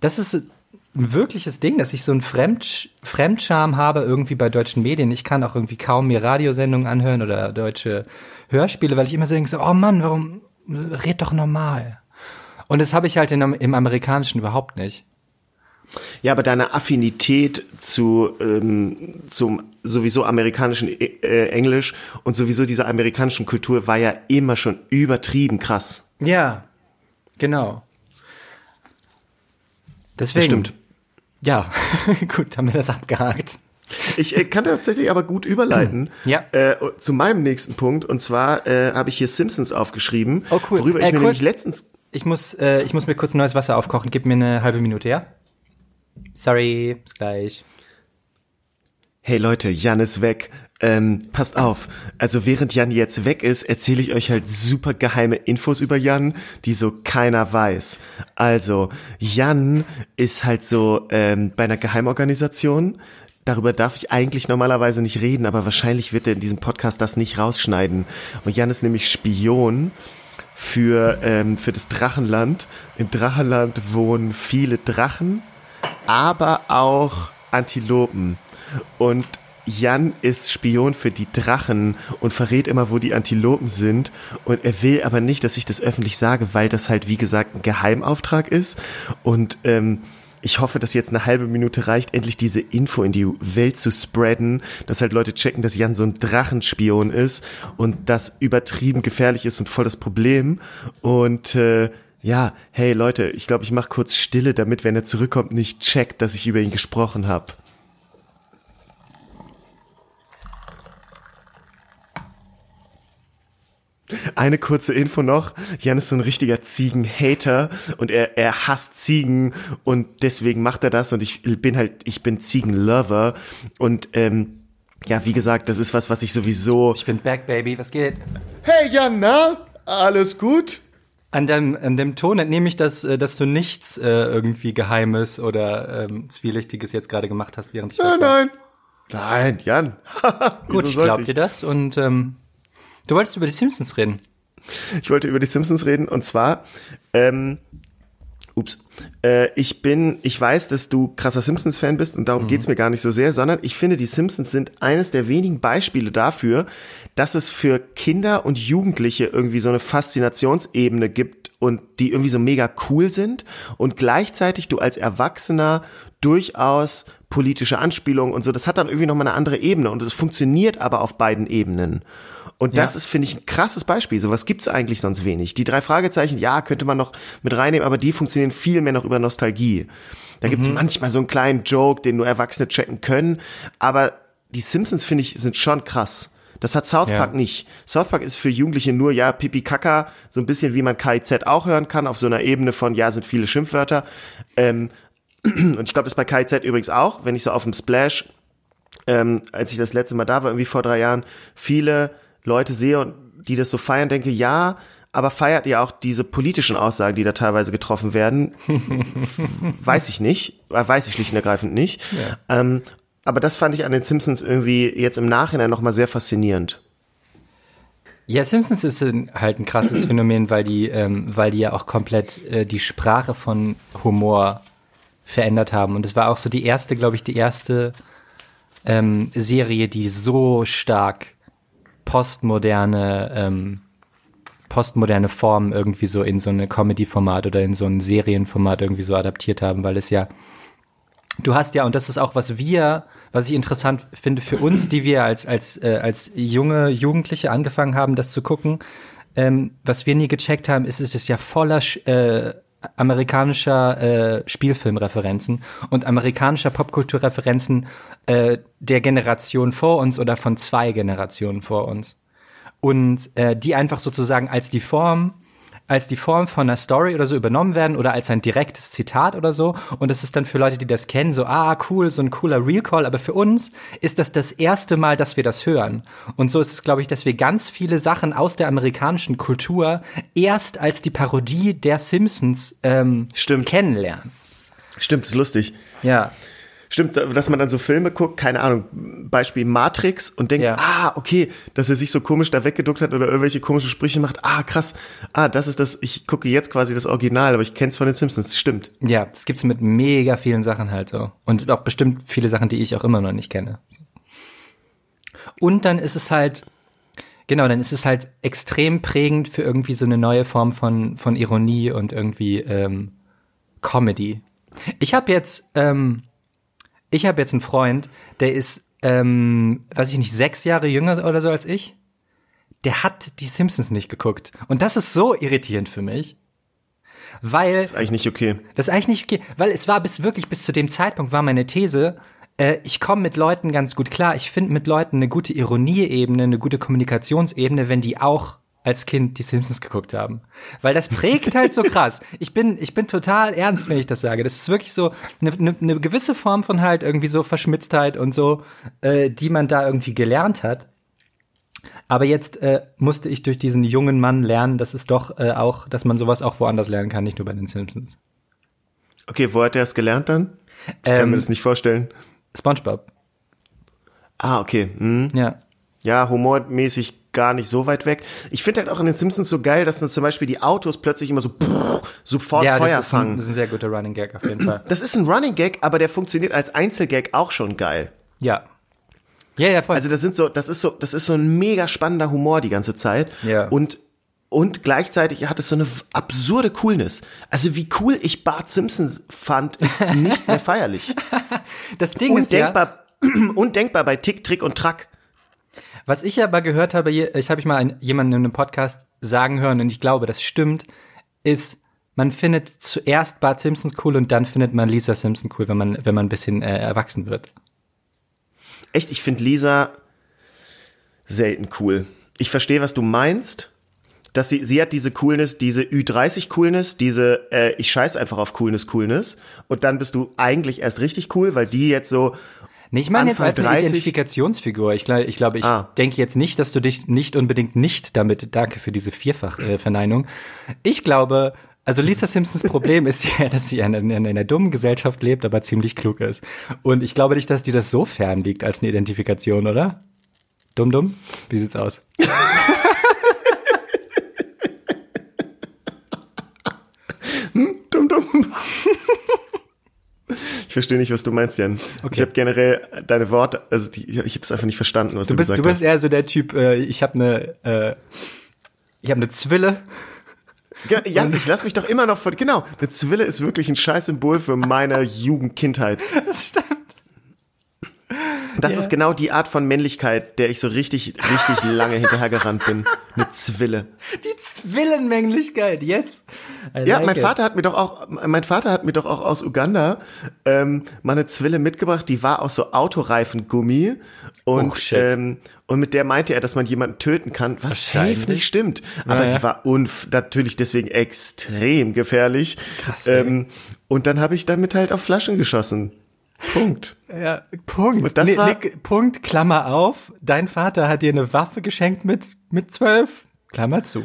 das ist ein wirkliches Ding dass ich so ein Fremd Fremdscham habe irgendwie bei deutschen Medien ich kann auch irgendwie kaum mir Radiosendungen anhören oder deutsche Hörspiele weil ich immer so denke so, oh Mann warum red doch normal und das habe ich halt in, im amerikanischen überhaupt nicht Ja, aber deine Affinität zu ähm, zum sowieso amerikanischen äh, Englisch und sowieso dieser amerikanischen Kultur war ja immer schon übertrieben krass. Ja, genau. Deswegen. stimmt. Ja, gut, haben wir das abgehakt. Ich äh, kann tatsächlich aber gut überleiten Ja. äh, zu meinem nächsten Punkt. Und zwar äh, habe ich hier Simpsons aufgeschrieben, Oh, cool. worüber ich Äh, mir kurz- nämlich letztens Ich muss, äh, ich muss mir kurz neues Wasser aufkochen. Gib mir eine halbe Minute, ja? Sorry, bis gleich. Hey Leute, Jan ist weg. Ähm, passt auf. Also während Jan jetzt weg ist, erzähle ich euch halt super geheime Infos über Jan, die so keiner weiß. Also, Jan ist halt so ähm, bei einer Geheimorganisation. Darüber darf ich eigentlich normalerweise nicht reden, aber wahrscheinlich wird er in diesem Podcast das nicht rausschneiden. Und Jan ist nämlich Spion für, ähm, für das Drachenland. Im Drachenland wohnen viele Drachen, aber auch Antilopen. Und Jan ist Spion für die Drachen und verrät immer, wo die Antilopen sind. Und er will aber nicht, dass ich das öffentlich sage, weil das halt, wie gesagt, ein Geheimauftrag ist. Und ähm, ich hoffe, dass jetzt eine halbe Minute reicht, endlich diese Info in die Welt zu spreaden, dass halt Leute checken, dass Jan so ein Drachenspion ist und das übertrieben gefährlich ist und voll das Problem. Und äh, ja, hey Leute, ich glaube, ich mache kurz Stille, damit, wenn er zurückkommt, nicht checkt, dass ich über ihn gesprochen habe. Eine kurze Info noch. Jan ist so ein richtiger Ziegen-Hater und er, er hasst Ziegen und deswegen macht er das und ich bin halt, ich bin Ziegen-Lover und ähm, ja, wie gesagt, das ist was, was ich sowieso. Ich bin back, Baby. Was geht? Hey Jan, na? Alles gut? An dem, an dem Ton entnehme ich, dass, äh, dass du nichts äh, irgendwie Geheimes oder ähm, Zwielichtiges jetzt gerade gemacht hast, während ich. Nein, nein. Nein, Jan. Gut, ich glaub dir das und ähm, Du wolltest über die Simpsons reden. Ich wollte über die Simpsons reden und zwar, ähm, ups, äh, ich bin, ich weiß, dass du krasser Simpsons-Fan bist und darum mhm. geht's mir gar nicht so sehr, sondern ich finde, die Simpsons sind eines der wenigen Beispiele dafür, dass es für Kinder und Jugendliche irgendwie so eine Faszinationsebene gibt und die irgendwie so mega cool sind und gleichzeitig du als Erwachsener durchaus politische Anspielungen und so, das hat dann irgendwie nochmal eine andere Ebene und es funktioniert aber auf beiden Ebenen. Und das ja. ist, finde ich, ein krasses Beispiel. Sowas gibt's eigentlich sonst wenig. Die drei Fragezeichen, ja, könnte man noch mit reinnehmen, aber die funktionieren viel mehr noch über Nostalgie. Da gibt's mhm. manchmal so einen kleinen Joke, den nur Erwachsene checken können. Aber die Simpsons, finde ich, sind schon krass. Das hat South Park ja. nicht. South Park ist für Jugendliche nur, ja, Pipi Kaka, so ein bisschen wie man KIZ auch hören kann, auf so einer Ebene von, ja, sind viele Schimpfwörter. Ähm, und ich glaube, das bei KIZ übrigens auch, wenn ich so auf dem Splash, ähm, als ich das letzte Mal da war, irgendwie vor drei Jahren, viele Leute sehe und die das so feiern, denke, ja, aber feiert ihr auch diese politischen Aussagen, die da teilweise getroffen werden? weiß ich nicht, äh, weiß ich schlicht und ergreifend nicht. Ja. Ähm, aber das fand ich an den Simpsons irgendwie jetzt im Nachhinein nochmal sehr faszinierend. Ja, Simpsons ist halt ein krasses Phänomen, weil die, ähm, weil die ja auch komplett äh, die Sprache von Humor verändert haben. Und es war auch so die erste, glaube ich, die erste ähm, Serie, die so stark postmoderne, ähm, postmoderne Formen irgendwie so in so eine Comedy-Format oder in so ein Serienformat irgendwie so adaptiert haben, weil es ja, du hast ja, und das ist auch, was wir, was ich interessant finde für uns, die wir als, als, äh, als junge Jugendliche angefangen haben, das zu gucken, ähm, was wir nie gecheckt haben, ist, es ist ja voller äh, amerikanischer äh, Spielfilmreferenzen und amerikanischer Popkulturreferenzen äh, der Generation vor uns oder von zwei Generationen vor uns. Und äh, die einfach sozusagen als die Form als die Form von einer Story oder so übernommen werden oder als ein direktes Zitat oder so. Und das ist dann für Leute, die das kennen, so, ah, cool, so ein cooler Real Call. Aber für uns ist das das erste Mal, dass wir das hören. Und so ist es, glaube ich, dass wir ganz viele Sachen aus der amerikanischen Kultur erst als die Parodie der Simpsons ähm, Stimmt. kennenlernen. Stimmt, ist lustig. Ja. Stimmt, dass man dann so Filme guckt, keine Ahnung, Beispiel Matrix und denkt, ja. ah, okay, dass er sich so komisch da weggeduckt hat oder irgendwelche komische Sprüche macht, ah, krass, ah, das ist das, ich gucke jetzt quasi das Original, aber ich kenne es von den Simpsons, stimmt. Ja, das gibt's mit mega vielen Sachen halt so. Und auch bestimmt viele Sachen, die ich auch immer noch nicht kenne. Und dann ist es halt, genau, dann ist es halt extrem prägend für irgendwie so eine neue Form von, von Ironie und irgendwie ähm, Comedy. Ich habe jetzt, ähm, ich habe jetzt einen Freund, der ist, ähm, weiß ich nicht, sechs Jahre jünger oder so als ich. Der hat die Simpsons nicht geguckt. Und das ist so irritierend für mich. Weil. Das ist eigentlich nicht okay. Das ist eigentlich nicht okay. Weil es war bis wirklich bis zu dem Zeitpunkt war meine These, äh, ich komme mit Leuten ganz gut klar. Ich finde mit Leuten eine gute Ironieebene, eine gute Kommunikationsebene, wenn die auch als Kind die Simpsons geguckt haben. Weil das prägt halt so krass. Ich bin, ich bin total ernst, wenn ich das sage. Das ist wirklich so eine, eine, eine gewisse Form von halt irgendwie so Verschmitztheit und so, äh, die man da irgendwie gelernt hat. Aber jetzt äh, musste ich durch diesen jungen Mann lernen, dass es doch äh, auch, dass man sowas auch woanders lernen kann, nicht nur bei den Simpsons. Okay, wo hat er es gelernt dann? Ich kann ähm, mir das nicht vorstellen. SpongeBob. Ah, okay. Hm. Ja. Ja, humormäßig gar nicht so weit weg. Ich finde halt auch in den Simpsons so geil, dass dann zum Beispiel die Autos plötzlich immer so brrr, sofort ja, Feuer das fangen. Ein, das ist ein sehr guter Running Gag auf jeden Fall. Das ist ein Running Gag, aber der funktioniert als Einzelgag auch schon geil. Ja. Ja, ja, voll. Also das sind so, das ist so, das ist so ein mega spannender Humor die ganze Zeit. Ja. Und und gleichzeitig hat es so eine absurde Coolness. Also wie cool ich Bart Simpson fand, ist nicht mehr feierlich. das Ding ist ja, Undenkbar, undenkbar bei Tick, Trick und Track. Was ich aber gehört habe, ich habe ich mal einen, jemanden in einem Podcast sagen hören und ich glaube, das stimmt, ist, man findet zuerst Bart Simpsons cool und dann findet man Lisa Simpson cool, wenn man, wenn man ein bisschen äh, erwachsen wird. Echt, ich finde Lisa selten cool. Ich verstehe, was du meinst. Dass sie, sie hat diese Coolness, diese Ü30-Coolness, diese äh, ich scheiß einfach auf Coolness-Coolness. Und dann bist du eigentlich erst richtig cool, weil die jetzt so, Nee, ich meine jetzt als eine 30 Identifikationsfigur. Ich glaube, ich, glaube, ich Ah. denke jetzt nicht, dass du dich nicht unbedingt nicht damit, danke für diese Vierfach-Verneinung. ich glaube, also Lisa Simpsons Problem ist ja, dass sie in, in, in einer dummen Gesellschaft lebt, aber ziemlich klug ist. Und ich glaube nicht, dass die das so fern liegt als eine Identifikation, oder? Dumm, dumm? Wie sieht's aus? dumm, dumm. Ich verstehe nicht, was du meinst, Jan. Ich habe generell deine Worte, also die, ich habe es einfach nicht verstanden, was du, Du bist, gesagt du bist hast. eher so der Typ, äh, ich habe eine, äh, ich habe eine Zwille. Ja, Jan, ich lass mich doch immer noch von, genau, eine Zwille ist wirklich ein Scheißsymbol für meine Jugendkindheit. Das stimmt. Das Ja. ist genau die Art von Männlichkeit, der ich so richtig, richtig lange hinterhergerannt bin. Eine Zwille. Die Zwillenmänglichkeit, yes. I Ja, like mein it. Vater hat mir doch auch, mein Vater hat mir doch auch aus Uganda ähm, mal eine Zwille mitgebracht, die war aus so Autoreifengummi und Oh, ähm, und mit der meinte er, dass man jemanden töten kann, was safe nicht stimmt. Aber ja. sie war unf natürlich deswegen extrem gefährlich. Krass, ähm, und dann habe ich damit halt auf Flaschen geschossen. Punkt. Ja, Punkt. Das Nee, war- nee, Punkt, Klammer auf. Dein Vater hat dir eine Waffe geschenkt mit, mit zwölf. Klammer zu.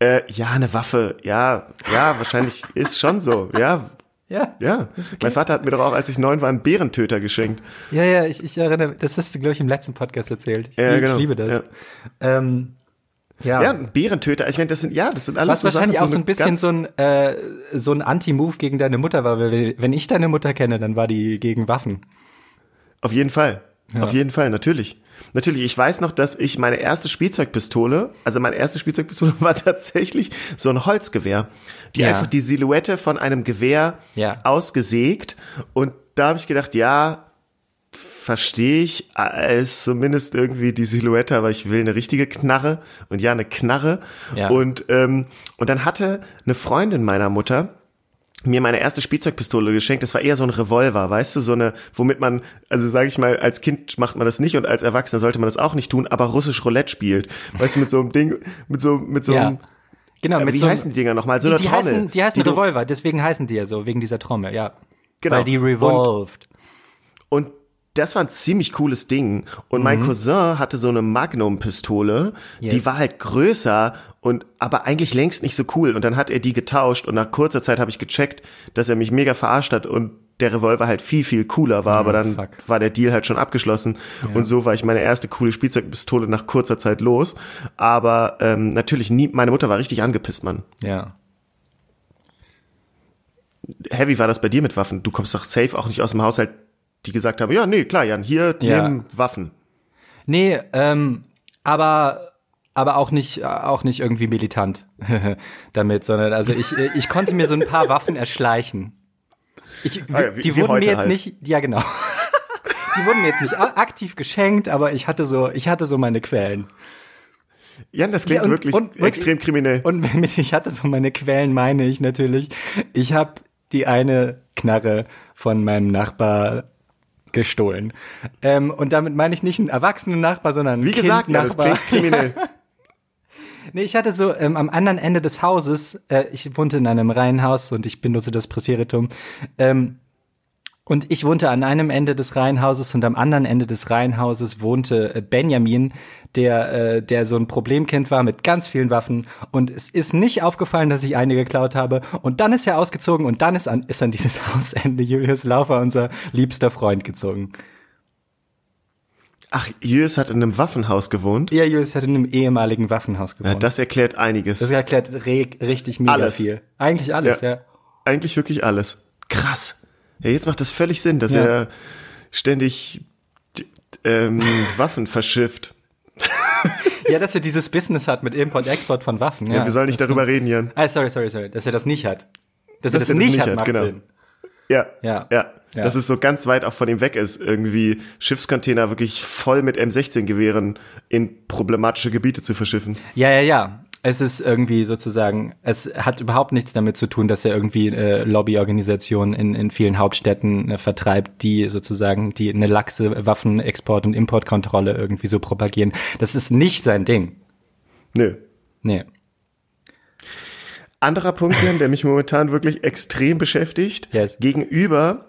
Äh, ja, eine Waffe. Ja, ja, wahrscheinlich ist schon so. Ja, Ja. ja. Okay. Mein Vater hat mir doch auch, als ich neun war, einen Bärentöter geschenkt. Ja, ja, ich, ich erinnere, das hast du, glaube ich, im letzten Podcast erzählt. Ich, Ja, lieb- genau. ich liebe das. Ja. Ähm, ja. Ja, ein Bärentöter. Ich meine, das sind, ja, das sind alles Was so wahrscheinlich Sachen, auch so ein bisschen so ein, äh, so ein Anti-Move gegen deine Mutter war, weil wenn ich deine Mutter kenne, dann war die gegen Waffen. Auf jeden Fall. Auf jeden Fall, natürlich. Natürlich, ich weiß noch, dass ich meine erste Spielzeugpistole, also meine erste Spielzeugpistole war tatsächlich so ein Holzgewehr. Die Ja. einfach die Silhouette von einem Gewehr Ja. ausgesägt. Und da habe ich gedacht, ja, verstehe ich, ist zumindest irgendwie die Silhouette, aber ich will eine richtige Knarre. Und ja, eine Knarre. Ja. Und, ähm, und dann hatte eine Freundin meiner Mutter, mir meine erste Spielzeugpistole geschenkt. Das war eher so ein Revolver, weißt du, so eine, womit man, also sage ich mal, als Kind macht man das nicht und als Erwachsener sollte man das auch nicht tun, aber russisch Roulette spielt. Weißt du, mit so einem Ding, mit so, mit so Ja. einem, Genau, äh, mit wie so einem- heißen die Dinger nochmal? So die, eine die Trommel. heißen, die heißen du- Revolver, deswegen heißen die ja so, wegen dieser Trommel, ja. Genau. Weil die revolved. Und das war ein ziemlich cooles Ding. Und mein Cousin hatte so eine Magnum-Pistole, die Mhm. Yes. war halt größer und aber eigentlich längst nicht so cool. Und dann hat er die getauscht und nach kurzer Zeit habe ich gecheckt, dass er mich mega verarscht hat und der Revolver halt viel, viel cooler war, aber dann fuck. war der Deal halt schon abgeschlossen. Und so war ich meine erste coole Spielzeugpistole nach kurzer Zeit los. Aber ähm, natürlich nie, meine Mutter war richtig angepisst, Mann. Ja. Heavy war das bei dir mit Waffen? Du kommst doch safe auch nicht aus dem Haushalt, die gesagt haben, ja, nee, klar, Jan, hier Ja. nimm Waffen. Nee, ähm, aber aber auch nicht auch nicht irgendwie militant damit, sondern also ich ich konnte mir so ein paar Waffen erschleichen. Ich, Ah ja, wie- die wie wurden mir jetzt halt. nicht, ja genau. Die wurden mir jetzt nicht aktiv geschenkt, aber ich hatte so, ich hatte so meine Quellen. Jan, das klingt Ja, und- wirklich und extrem kriminell. Und mit ich hatte so meine Quellen, meine ich natürlich. Ich habe die eine Knarre von meinem Nachbar gestohlen. Ähm, und damit meine ich nicht einen erwachsenen Nachbar, sondern einen Wie gesagt, ja, das klingt kriminell. Nee, ich hatte so ähm, am anderen Ende des Hauses, äh, ich wohnte in einem Reihenhaus und ich benutze das Präteritum. Ähm, und ich wohnte an einem Ende des Reihenhauses und am anderen Ende des Reihenhauses wohnte äh, Benjamin, der, äh, der so ein Problemkind war mit ganz vielen Waffen. Und es ist nicht aufgefallen, dass ich eine geklaut habe. Und dann ist er ausgezogen und dann ist an, ist an dieses Hausende Julius Laufer, unser liebster Freund, gezogen. Ach, Jös hat in einem Waffenhaus gewohnt. Ja, Julius hat in einem ehemaligen Waffenhaus Ja, gewohnt. das erklärt einiges. das erklärt richtig mega Alles. viel. Eigentlich alles, Ja. ja. Eigentlich wirklich alles. Krass. Ja, jetzt macht das völlig Sinn, dass Ja. er ständig ähm, Waffen verschifft. Ja, dass er dieses Business hat mit Import-Export von Waffen. Ja, Ja, wir sollen nicht das darüber stimmt. reden, Jan. Ah, sorry, sorry, sorry. Dass er das nicht hat. Dass, er Dass das nicht, hat, macht genau. Sinn. Ja, Ja. ja, Ja. Dass es so ganz weit auch von ihm weg ist, irgendwie Schiffscontainer wirklich voll mit M16-Gewehren in problematische Gebiete zu verschiffen. Ja, ja, ja. Es ist irgendwie sozusagen, es hat überhaupt nichts damit zu tun, dass er irgendwie äh, Lobbyorganisationen in, in vielen Hauptstädten äh, vertreibt, die sozusagen die eine laxe Waffenexport- und Importkontrolle irgendwie so propagieren. Das ist nicht sein Ding. Nö. Nee. Anderer Punkt, der mich momentan wirklich extrem beschäftigt. Yes. Gegenüber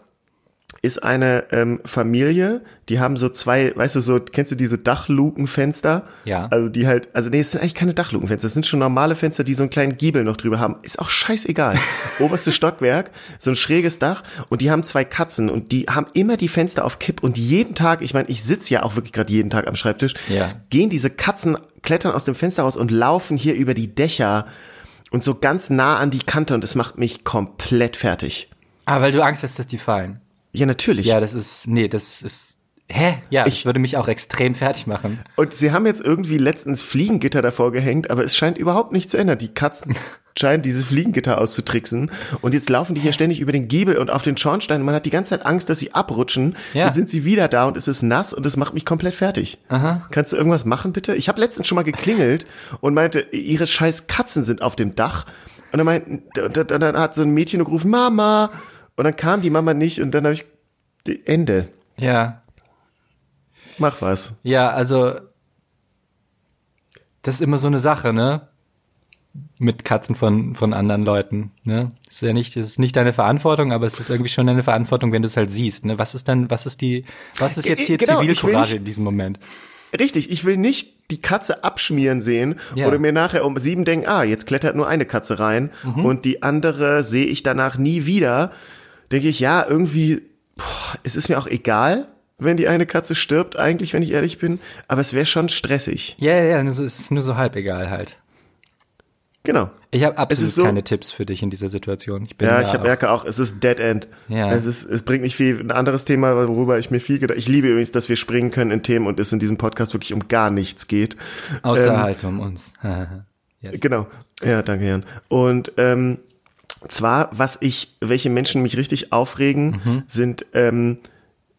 ist eine ähm, Familie, die haben so zwei, weißt du, so, kennst du diese Dachlukenfenster? Ja. Also die halt, also nee, es sind eigentlich keine Dachlukenfenster, es sind schon normale Fenster, die so einen kleinen Giebel noch drüber haben. Ist auch scheißegal. Oberstes Stockwerk, so ein schräges Dach und die haben zwei Katzen und die haben immer die Fenster auf Kipp und jeden Tag, ich meine, ich sitze ja auch wirklich gerade jeden Tag am Schreibtisch, Ja. gehen diese Katzen, klettern aus dem Fenster raus und laufen hier über die Dächer und so ganz nah an die Kante und es macht mich komplett fertig. Ah, weil du Angst hast, dass die fallen. Ja, natürlich. Ja, das ist, nee, das ist, hä? Ja, ich würde mich auch extrem fertig machen. Und sie haben jetzt irgendwie letztens Fliegengitter davor gehängt, aber es scheint überhaupt nicht zu ändern. Die Katzen scheinen dieses Fliegengitter auszutricksen. Und jetzt laufen die hier ständig über den Giebel und auf den Schornstein. Und man hat die ganze Zeit Angst, dass sie abrutschen. Ja. Jetzt sind sie wieder da und es ist nass und es macht mich komplett fertig. Aha. Kannst du irgendwas machen, bitte? Ich habe letztens schon mal geklingelt und meinte, ihre scheiß Katzen sind auf dem Dach. Und dann, meinten, dann, dann hat so ein Mädchen gerufen, Mama. Und dann kam die Mama nicht und dann habe ich, Ende. Ja. Mach was. Ja, also das ist immer so eine Sache, ne? Mit Katzen von von anderen Leuten, ne? Ist ja nicht, das ist nicht deine Verantwortung, aber es ist irgendwie schon deine Verantwortung, wenn du es halt siehst, ne? Was ist dann, was ist die, was ist jetzt hier Genau, Zivilcourage in diesem Moment? Richtig, ich will nicht die Katze abschmieren sehen Ja. oder mir nachher um sieben denken, ah, jetzt klettert nur eine Katze rein und die andere sehe ich danach nie wieder. Denke ich, ja, irgendwie, boah, es ist mir auch egal, wenn die eine Katze stirbt, eigentlich, wenn ich ehrlich bin, aber es wäre schon stressig. Ja, ja, ja, es ist nur so halb egal halt. Genau. Ich habe absolut so- keine Tipps für dich in dieser Situation. Ich bin Ja, ich hab, merke auch, es ist Dead End. Ja. Es, ist, es bringt nicht viel. Ein anderes Thema, worüber ich mir viel gedacht Ich liebe übrigens, dass wir springen können in Themen und es in diesem Podcast wirklich um gar nichts geht. außer ähm, halt um uns. yes. Genau. Ja, danke, Jan. Und ähm, zwar, was ich, welche Menschen mich richtig aufregen, Mhm. sind, ähm,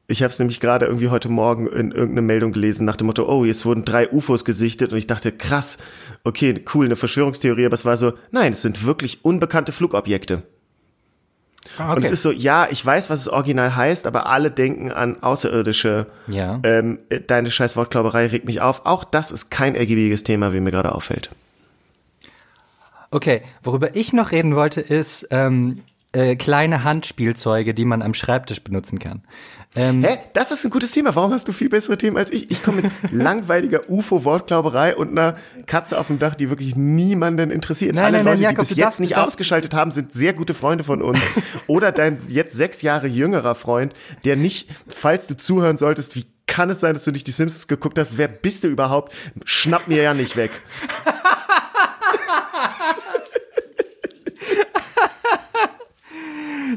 ich habe es nämlich gerade irgendwie heute Morgen in irgendeiner Meldung gelesen nach dem Motto, oh, jetzt wurden drei UFOs gesichtet und ich dachte, krass, okay, cool, eine Verschwörungstheorie, aber es war so, nein, es sind wirklich unbekannte Flugobjekte. Ah, Und es okay. ist so, ja, ich weiß, was es original heißt, aber alle denken an Außerirdische. Ja. Ähm, äh, deine scheiß Wortklauberei regt mich auf. Auch das ist kein ergiebiges Thema, wie mir gerade auffällt. Okay, worüber ich noch reden wollte, ist ähm, äh, kleine Handspielzeuge, die man am Schreibtisch benutzen kann. Ähm, Hä? Das ist ein gutes Thema. Warum hast du viel bessere Themen als ich? Ich komme mit langweiliger UFO-Wortklauberei und einer Katze auf dem Dach, die wirklich niemanden interessiert. Nein, Alle nein, nein, Leute, Jakob, die bis jetzt darfst- nicht ausgeschaltet haben, sind sehr gute Freunde von uns. Oder dein jetzt sechs Jahre jüngerer Freund, der nicht, falls du zuhören solltest, wie kann es sein, dass du nicht die Simpsons geguckt hast? Wer bist du überhaupt? Schnapp mir ja nicht weg.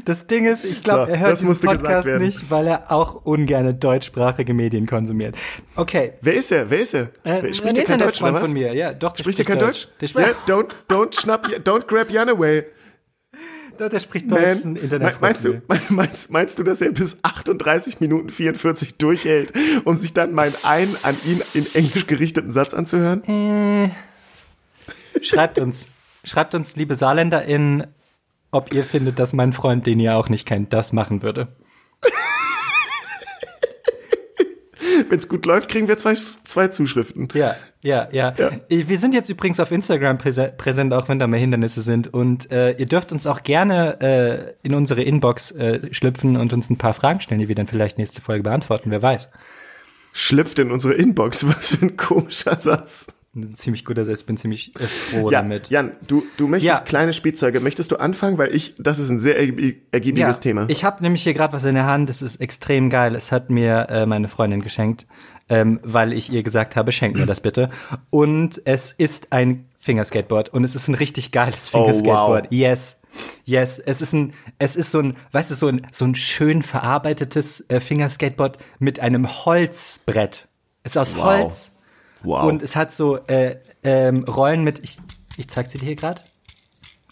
Das Ding ist, ich glaube, So, er hört diesen Podcast nicht, weil er auch ungerne deutschsprachige Medien konsumiert. Okay. Wer ist er? Wer ist er? Äh, Wer- Spricht er kein Deutsch oder was? von mir, ja, doch. Spricht er kein Deutsch? Ja, spricht, don't, don't schnapp, don't grab Jan away. doch, der spricht Deutsch, Man, Internetfreund meinst, du, meinst, meinst du, dass er bis 38 Minuten 44 durchhält, um sich dann meinen einen an ihn in Englisch gerichteten Satz anzuhören? Äh, schreibt uns, schreibt uns, liebe SaarländerInnen, ob ihr findet, dass mein Freund, den ihr auch nicht kennt, das machen würde. Wenn es gut läuft, kriegen wir zwei, zwei Zuschriften. Ja, ja, ja, Ja. Wir sind jetzt übrigens auf Instagram präse präsent, auch wenn da mehr Hindernisse sind. Und äh, ihr dürft uns auch gerne äh, in unsere Inbox äh, schlüpfen und uns ein paar Fragen stellen, die wir dann vielleicht nächste Folge beantworten. Wer weiß. Schlüpft in unsere Inbox. Was für ein komischer Satz. Ein ziemlich guter Satz, bin ziemlich äh, froh Ja, damit. Jan, du, du möchtest Ja. kleine Spielzeuge. Möchtest du anfangen? Weil ich, das ist ein sehr ergieb- ergiebiges Thema. Ich habe nämlich hier gerade was in der Hand, das ist extrem geil. Es hat mir äh, meine Freundin geschenkt, ähm, weil ich ihr gesagt habe, schenk mir das bitte. Und es ist ein Fingerskateboard und es ist ein richtig geiles Oh, wow. Fingerskateboard. Yes. Yes, es ist ein, es ist so ein, weißt du, so ein, so ein schön verarbeitetes äh, Fingerskateboard mit einem Holzbrett. Es ist aus Wow. Holz Wow. und es hat so äh, ähm, Rollen mit, ich, ich zeig sie dir hier gerade,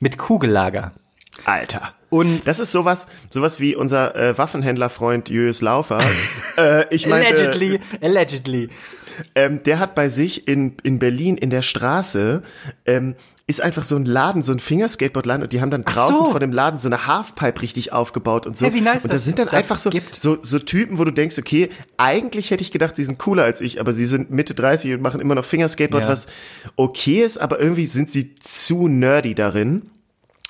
mit Kugellager. Alter. Und Das ist sowas, sowas wie unser äh, Waffenhändlerfreund Julius Laufer. äh, ich meine, allegedly, allegedly. ähm, der hat bei sich in, in Berlin in der Straße ähm, ist einfach so ein Laden, so ein Fingerskateboard-Laden und die haben dann draußen so. vor dem Laden so eine Halfpipe richtig aufgebaut und so. Hey, wie nice und das das- sind dann einfach so, so, so Typen, wo du denkst, okay, eigentlich hätte ich gedacht, sie sind cooler als ich, aber sie sind Mitte 30 und machen immer noch Fingerskateboard, Ja. was okay ist, aber irgendwie sind sie zu nerdy darin.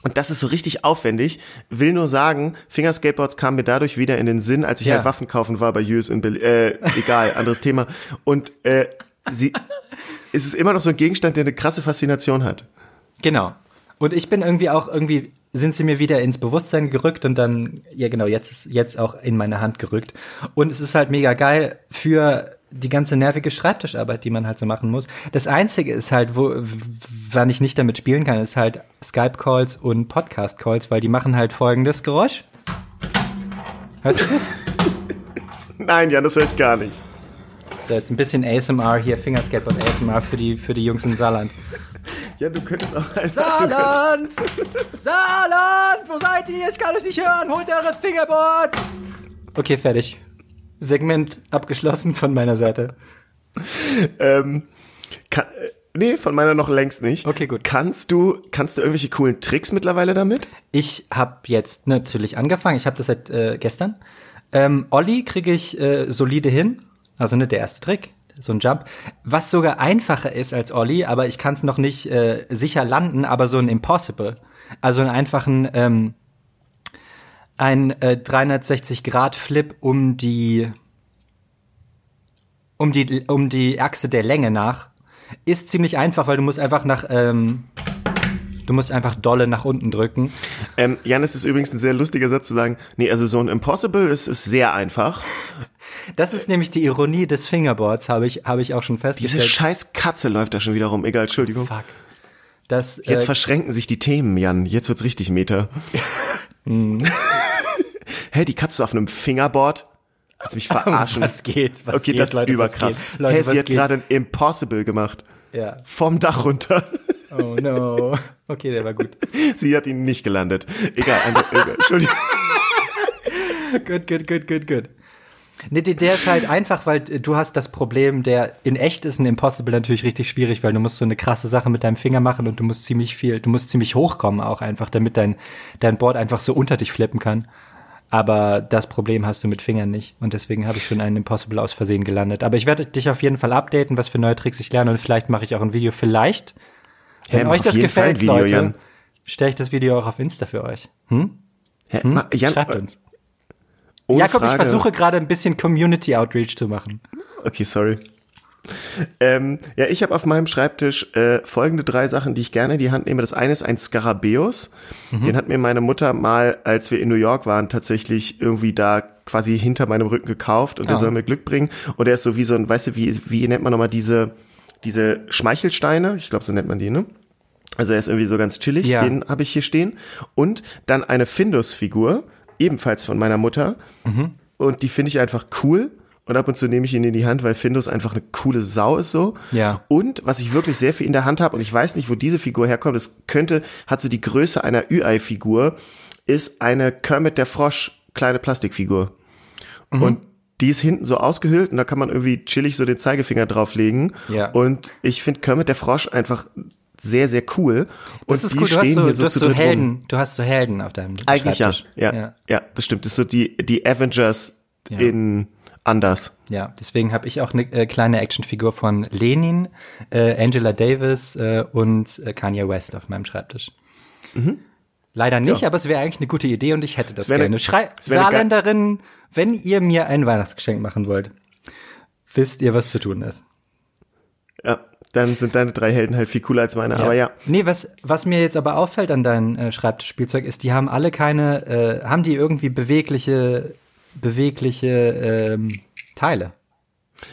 Und das ist so richtig aufwendig. Will nur sagen, Fingerskateboards kamen mir dadurch wieder in den Sinn, als ich Ja. halt Waffen kaufen war bei Hughes in Berlin. Äh, egal, anderes Thema. Und äh, sie, es ist immer noch so ein Gegenstand, der eine krasse Faszination hat. Genau. Und ich bin irgendwie auch irgendwie sind sie mir wieder ins Bewusstsein gerückt und dann ja genau jetzt ist jetzt auch in meine Hand gerückt und es ist halt mega geil für die ganze nervige Schreibtischarbeit, die man halt so machen muss. Das einzige ist halt, wo wann ich nicht damit spielen kann, ist halt Skype Calls und Podcast Calls, weil die machen halt folgendes Geräusch. Hörst du das? Nein, Jan, das ich gar nicht. So jetzt ein bisschen ASMR hier Fingerskateboard ASMR für die für die Jungs in Saarland. Ja, du könntest auch einfach. Saarland! Saarland! Wo seid ihr? Ich kann euch nicht hören! Holt eure Fingerboards! Okay, fertig. Segment abgeschlossen von meiner Seite. Ähm, kann, nee, von meiner noch längst nicht. Okay, gut. Kannst du, kannst du irgendwelche coolen Tricks mittlerweile damit? Ich habe jetzt natürlich angefangen. Ich habe das seit äh, gestern. Ähm, Olli kriege ich äh, solide hin. Also ne, der erste Trick. So ein Jump. Was sogar einfacher ist als Olli, aber ich kann es noch nicht äh, sicher landen, aber so ein Impossible. Also einen einfachen ähm, ein äh, 360-Grad-Flip um die um die um die Achse der Länge nach ist ziemlich einfach, weil du musst einfach nach ähm, du musst einfach dolle nach unten drücken. Ähm, Jan, es ist übrigens ein sehr lustiger Satz zu sagen, nee, also so ein Impossible ist, ist sehr einfach. Das ist nämlich die Ironie des Fingerboards, habe ich habe ich auch schon Diese festgestellt. scheiß Katze läuft da schon wieder rum. Egal, Entschuldigung. Fuck. Das Jetzt äh, verschränken sich die Themen, Jan. Jetzt wird's richtig Meta. Hm. Hä, die Katze auf einem Fingerboard? Du mich verarschen? was geht? Was okay, geht, das ist Leute, was überkrass. geht? Leute, was sie hat gerade ein Impossible gemacht. Ja. Vom Dach runter. Oh no. Okay, der war gut. sie hat ihn nicht gelandet. Egal, egal. Entschuldigung. Gut, gut, gut, gut, gut. Nee, der der ist halt einfach, weil du hast das Problem, der in echt ist ein Impossible natürlich richtig schwierig, weil du musst so eine krasse Sache mit deinem Finger machen und du musst ziemlich viel, du musst ziemlich hochkommen auch einfach, damit dein, dein Board einfach so unter dich flippen kann. Aber das Problem hast du mit Fingern nicht. Und deswegen habe ich schon einen Impossible aus Versehen gelandet. Aber ich werde dich auf jeden Fall updaten, was für neue Tricks ich lerne. Und vielleicht mache ich auch ein Video. Vielleicht, wenn euch das gefällt, Video, Leute, stelle ich das Video auch auf Insta für euch. Hm? Hä, ma- Jan, Schreibt uns. Ohne Jakob, ich Frage. versuche gerade ein bisschen Community Outreach zu machen. Okay, sorry. Ähm, ja, ich habe auf meinem Schreibtisch äh, folgende drei Sachen, die ich gerne in die Hand nehme. Das eine ist ein Skarabäus. Den hat mir meine Mutter mal, als wir in New York waren, tatsächlich irgendwie da quasi hinter meinem Rücken gekauft und der Ah. soll mir Glück bringen. Und der ist so wie so ein, weißt du, wie, wie nennt man nochmal diese, diese Schmeichelsteine? Ich glaube, so nennt man die, ne? Also er ist irgendwie so ganz chillig, Ja. den habe ich hier stehen. Und dann eine Findus-Figur, ebenfalls von meiner Mutter. Mhm. Und die finde ich einfach cool. Und ab und zu nehme ich ihn in die Hand, weil Findus einfach eine coole Sau ist so. Ja. Und was ich wirklich sehr viel in der Hand habe, und ich weiß nicht, wo diese Figur herkommt, es könnte, hat so die Größe einer Ü-Ei-Figur, ist eine Kermit der Frosch kleine Plastikfigur. Mhm. Und die ist hinten so ausgehöhlt und da kann man irgendwie chillig so den Zeigefinger drauflegen. Ja. Und ich finde Kermit der Frosch einfach sehr, sehr cool. Und Das ist die cool, du hast stehen so, hier du so hast zu so dritt rum. Helden, du hast so Helden auf deinem Eigentlich ja. Schreibtisch. ja. ja. Ja, das stimmt. Das ist so die, die Avengers Ja. in anders. Ja, deswegen habe ich auch eine äh, kleine Actionfigur von Lenin, äh, Angela Davis äh, und äh, Kanye West auf meinem Schreibtisch. Leider nicht, Mhm. Ja. aber es wäre eigentlich eine gute Idee und ich hätte das gerne. ne- Schrei ne Saarländerinnen, wenn ihr mir ein Weihnachtsgeschenk machen wollt, wisst ihr, was zu tun ist. Ja, dann sind deine drei Helden halt viel cooler als meine. Aber ja, Nee, was, was mir jetzt aber auffällt an deinem äh, Schreibtischspielzeug ist, die haben alle keine, äh, haben die irgendwie bewegliche, bewegliche ähm, Teile.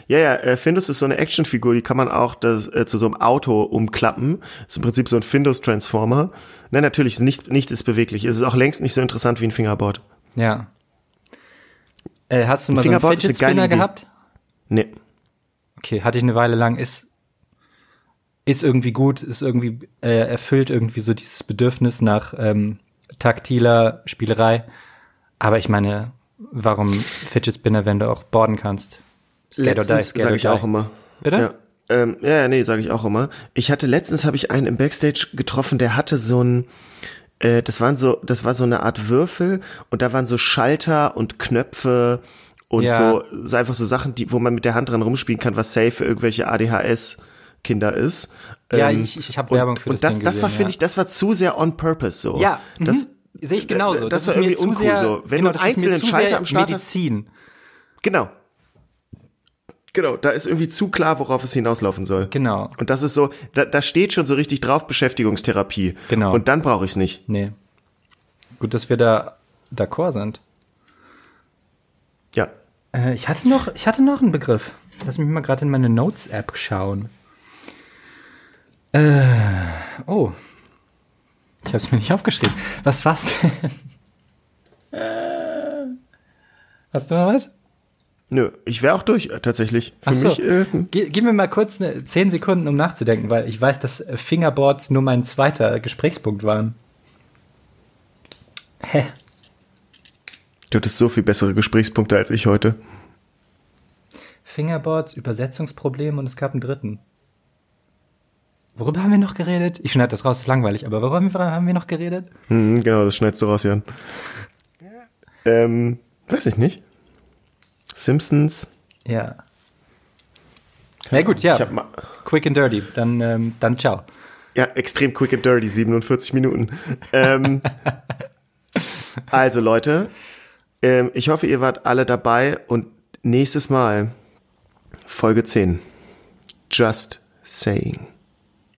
Ja, ja, äh, Findus ist so eine Actionfigur, die kann man auch das, äh, zu so einem Auto umklappen. Ist im Prinzip so ein Findus-Transformer. Nein, natürlich, ist nicht, nicht ist beweglich. Es ist auch längst nicht so interessant wie ein Fingerboard. Ja. Äh, hast du Ein mal so einen Fidget Spinner gehabt? Nee. Okay, hatte ich eine Weile lang. Ist, ist irgendwie gut, ist irgendwie, äh, erfüllt irgendwie so dieses Bedürfnis nach ähm, taktiler Spielerei. Aber ich meine, warum Fidget Spinner, wenn du auch boarden kannst? Skate Letztens sage ich die. auch immer. Bitte? Ja. Ähm, ja, nee, sage ich auch immer. Ich hatte letztens habe ich einen im Backstage getroffen, der hatte so ein äh, das waren so das war so eine Art Würfel und da waren so Schalter und Knöpfe und Ja. so, so einfach so Sachen, die wo man mit der Hand dran rumspielen kann, was safe für irgendwelche ADHS Kinder ist. Ja, Ähm, ich, ich habe und, Werbung für und das das, Ding das war gesehen, finde ja. ich, das war zu sehr on purpose so. Ja, das mhm. sehe ich genauso. das Das, war irgendwie uncool sehr, so. Wenn genau, du das einen einzelnen Schalter am Start hast- Medizin. Genau. Genau, da ist irgendwie zu klar, worauf es hinauslaufen soll. Genau. Und das ist so, da, da steht schon so richtig drauf Beschäftigungstherapie. Genau. Und dann brauche ich es nicht. Nee. Gut, dass wir da d'accord sind. Ja. Äh, ich hatte noch, ich hatte noch einen Begriff. Lass mich mal gerade in meine Notes-App schauen. Äh, oh. Ich habe es mir nicht aufgeschrieben. Was war's denn? Äh, hast du noch was? Nö, ich wäre auch durch, äh, tatsächlich. Für Ach so. mich, äh, Ge gib mir mal kurz eine, zehn Sekunden, um nachzudenken, weil ich weiß, dass Fingerboards nur mein zweiter Gesprächspunkt waren. Hä? du hattest so viel bessere Gesprächspunkte als ich heute. Fingerboards, Übersetzungsproblem und es gab einen dritten. Worüber haben wir noch geredet? Ich schneide das raus, ist langweilig, aber worüber haben wir noch geredet? Mhm, genau, das schneidest du raus, Jan. Ähm, weiß ich nicht. Simpsons. Ja. Na gut, ja. Hab mal, Quick and dirty. Dann, ähm, dann ciao. ja, extrem quick and dirty, 47 Minuten. ähm, also Leute, ähm, ich hoffe, ihr wart alle dabei und nächstes Mal Folge 10. Just saying.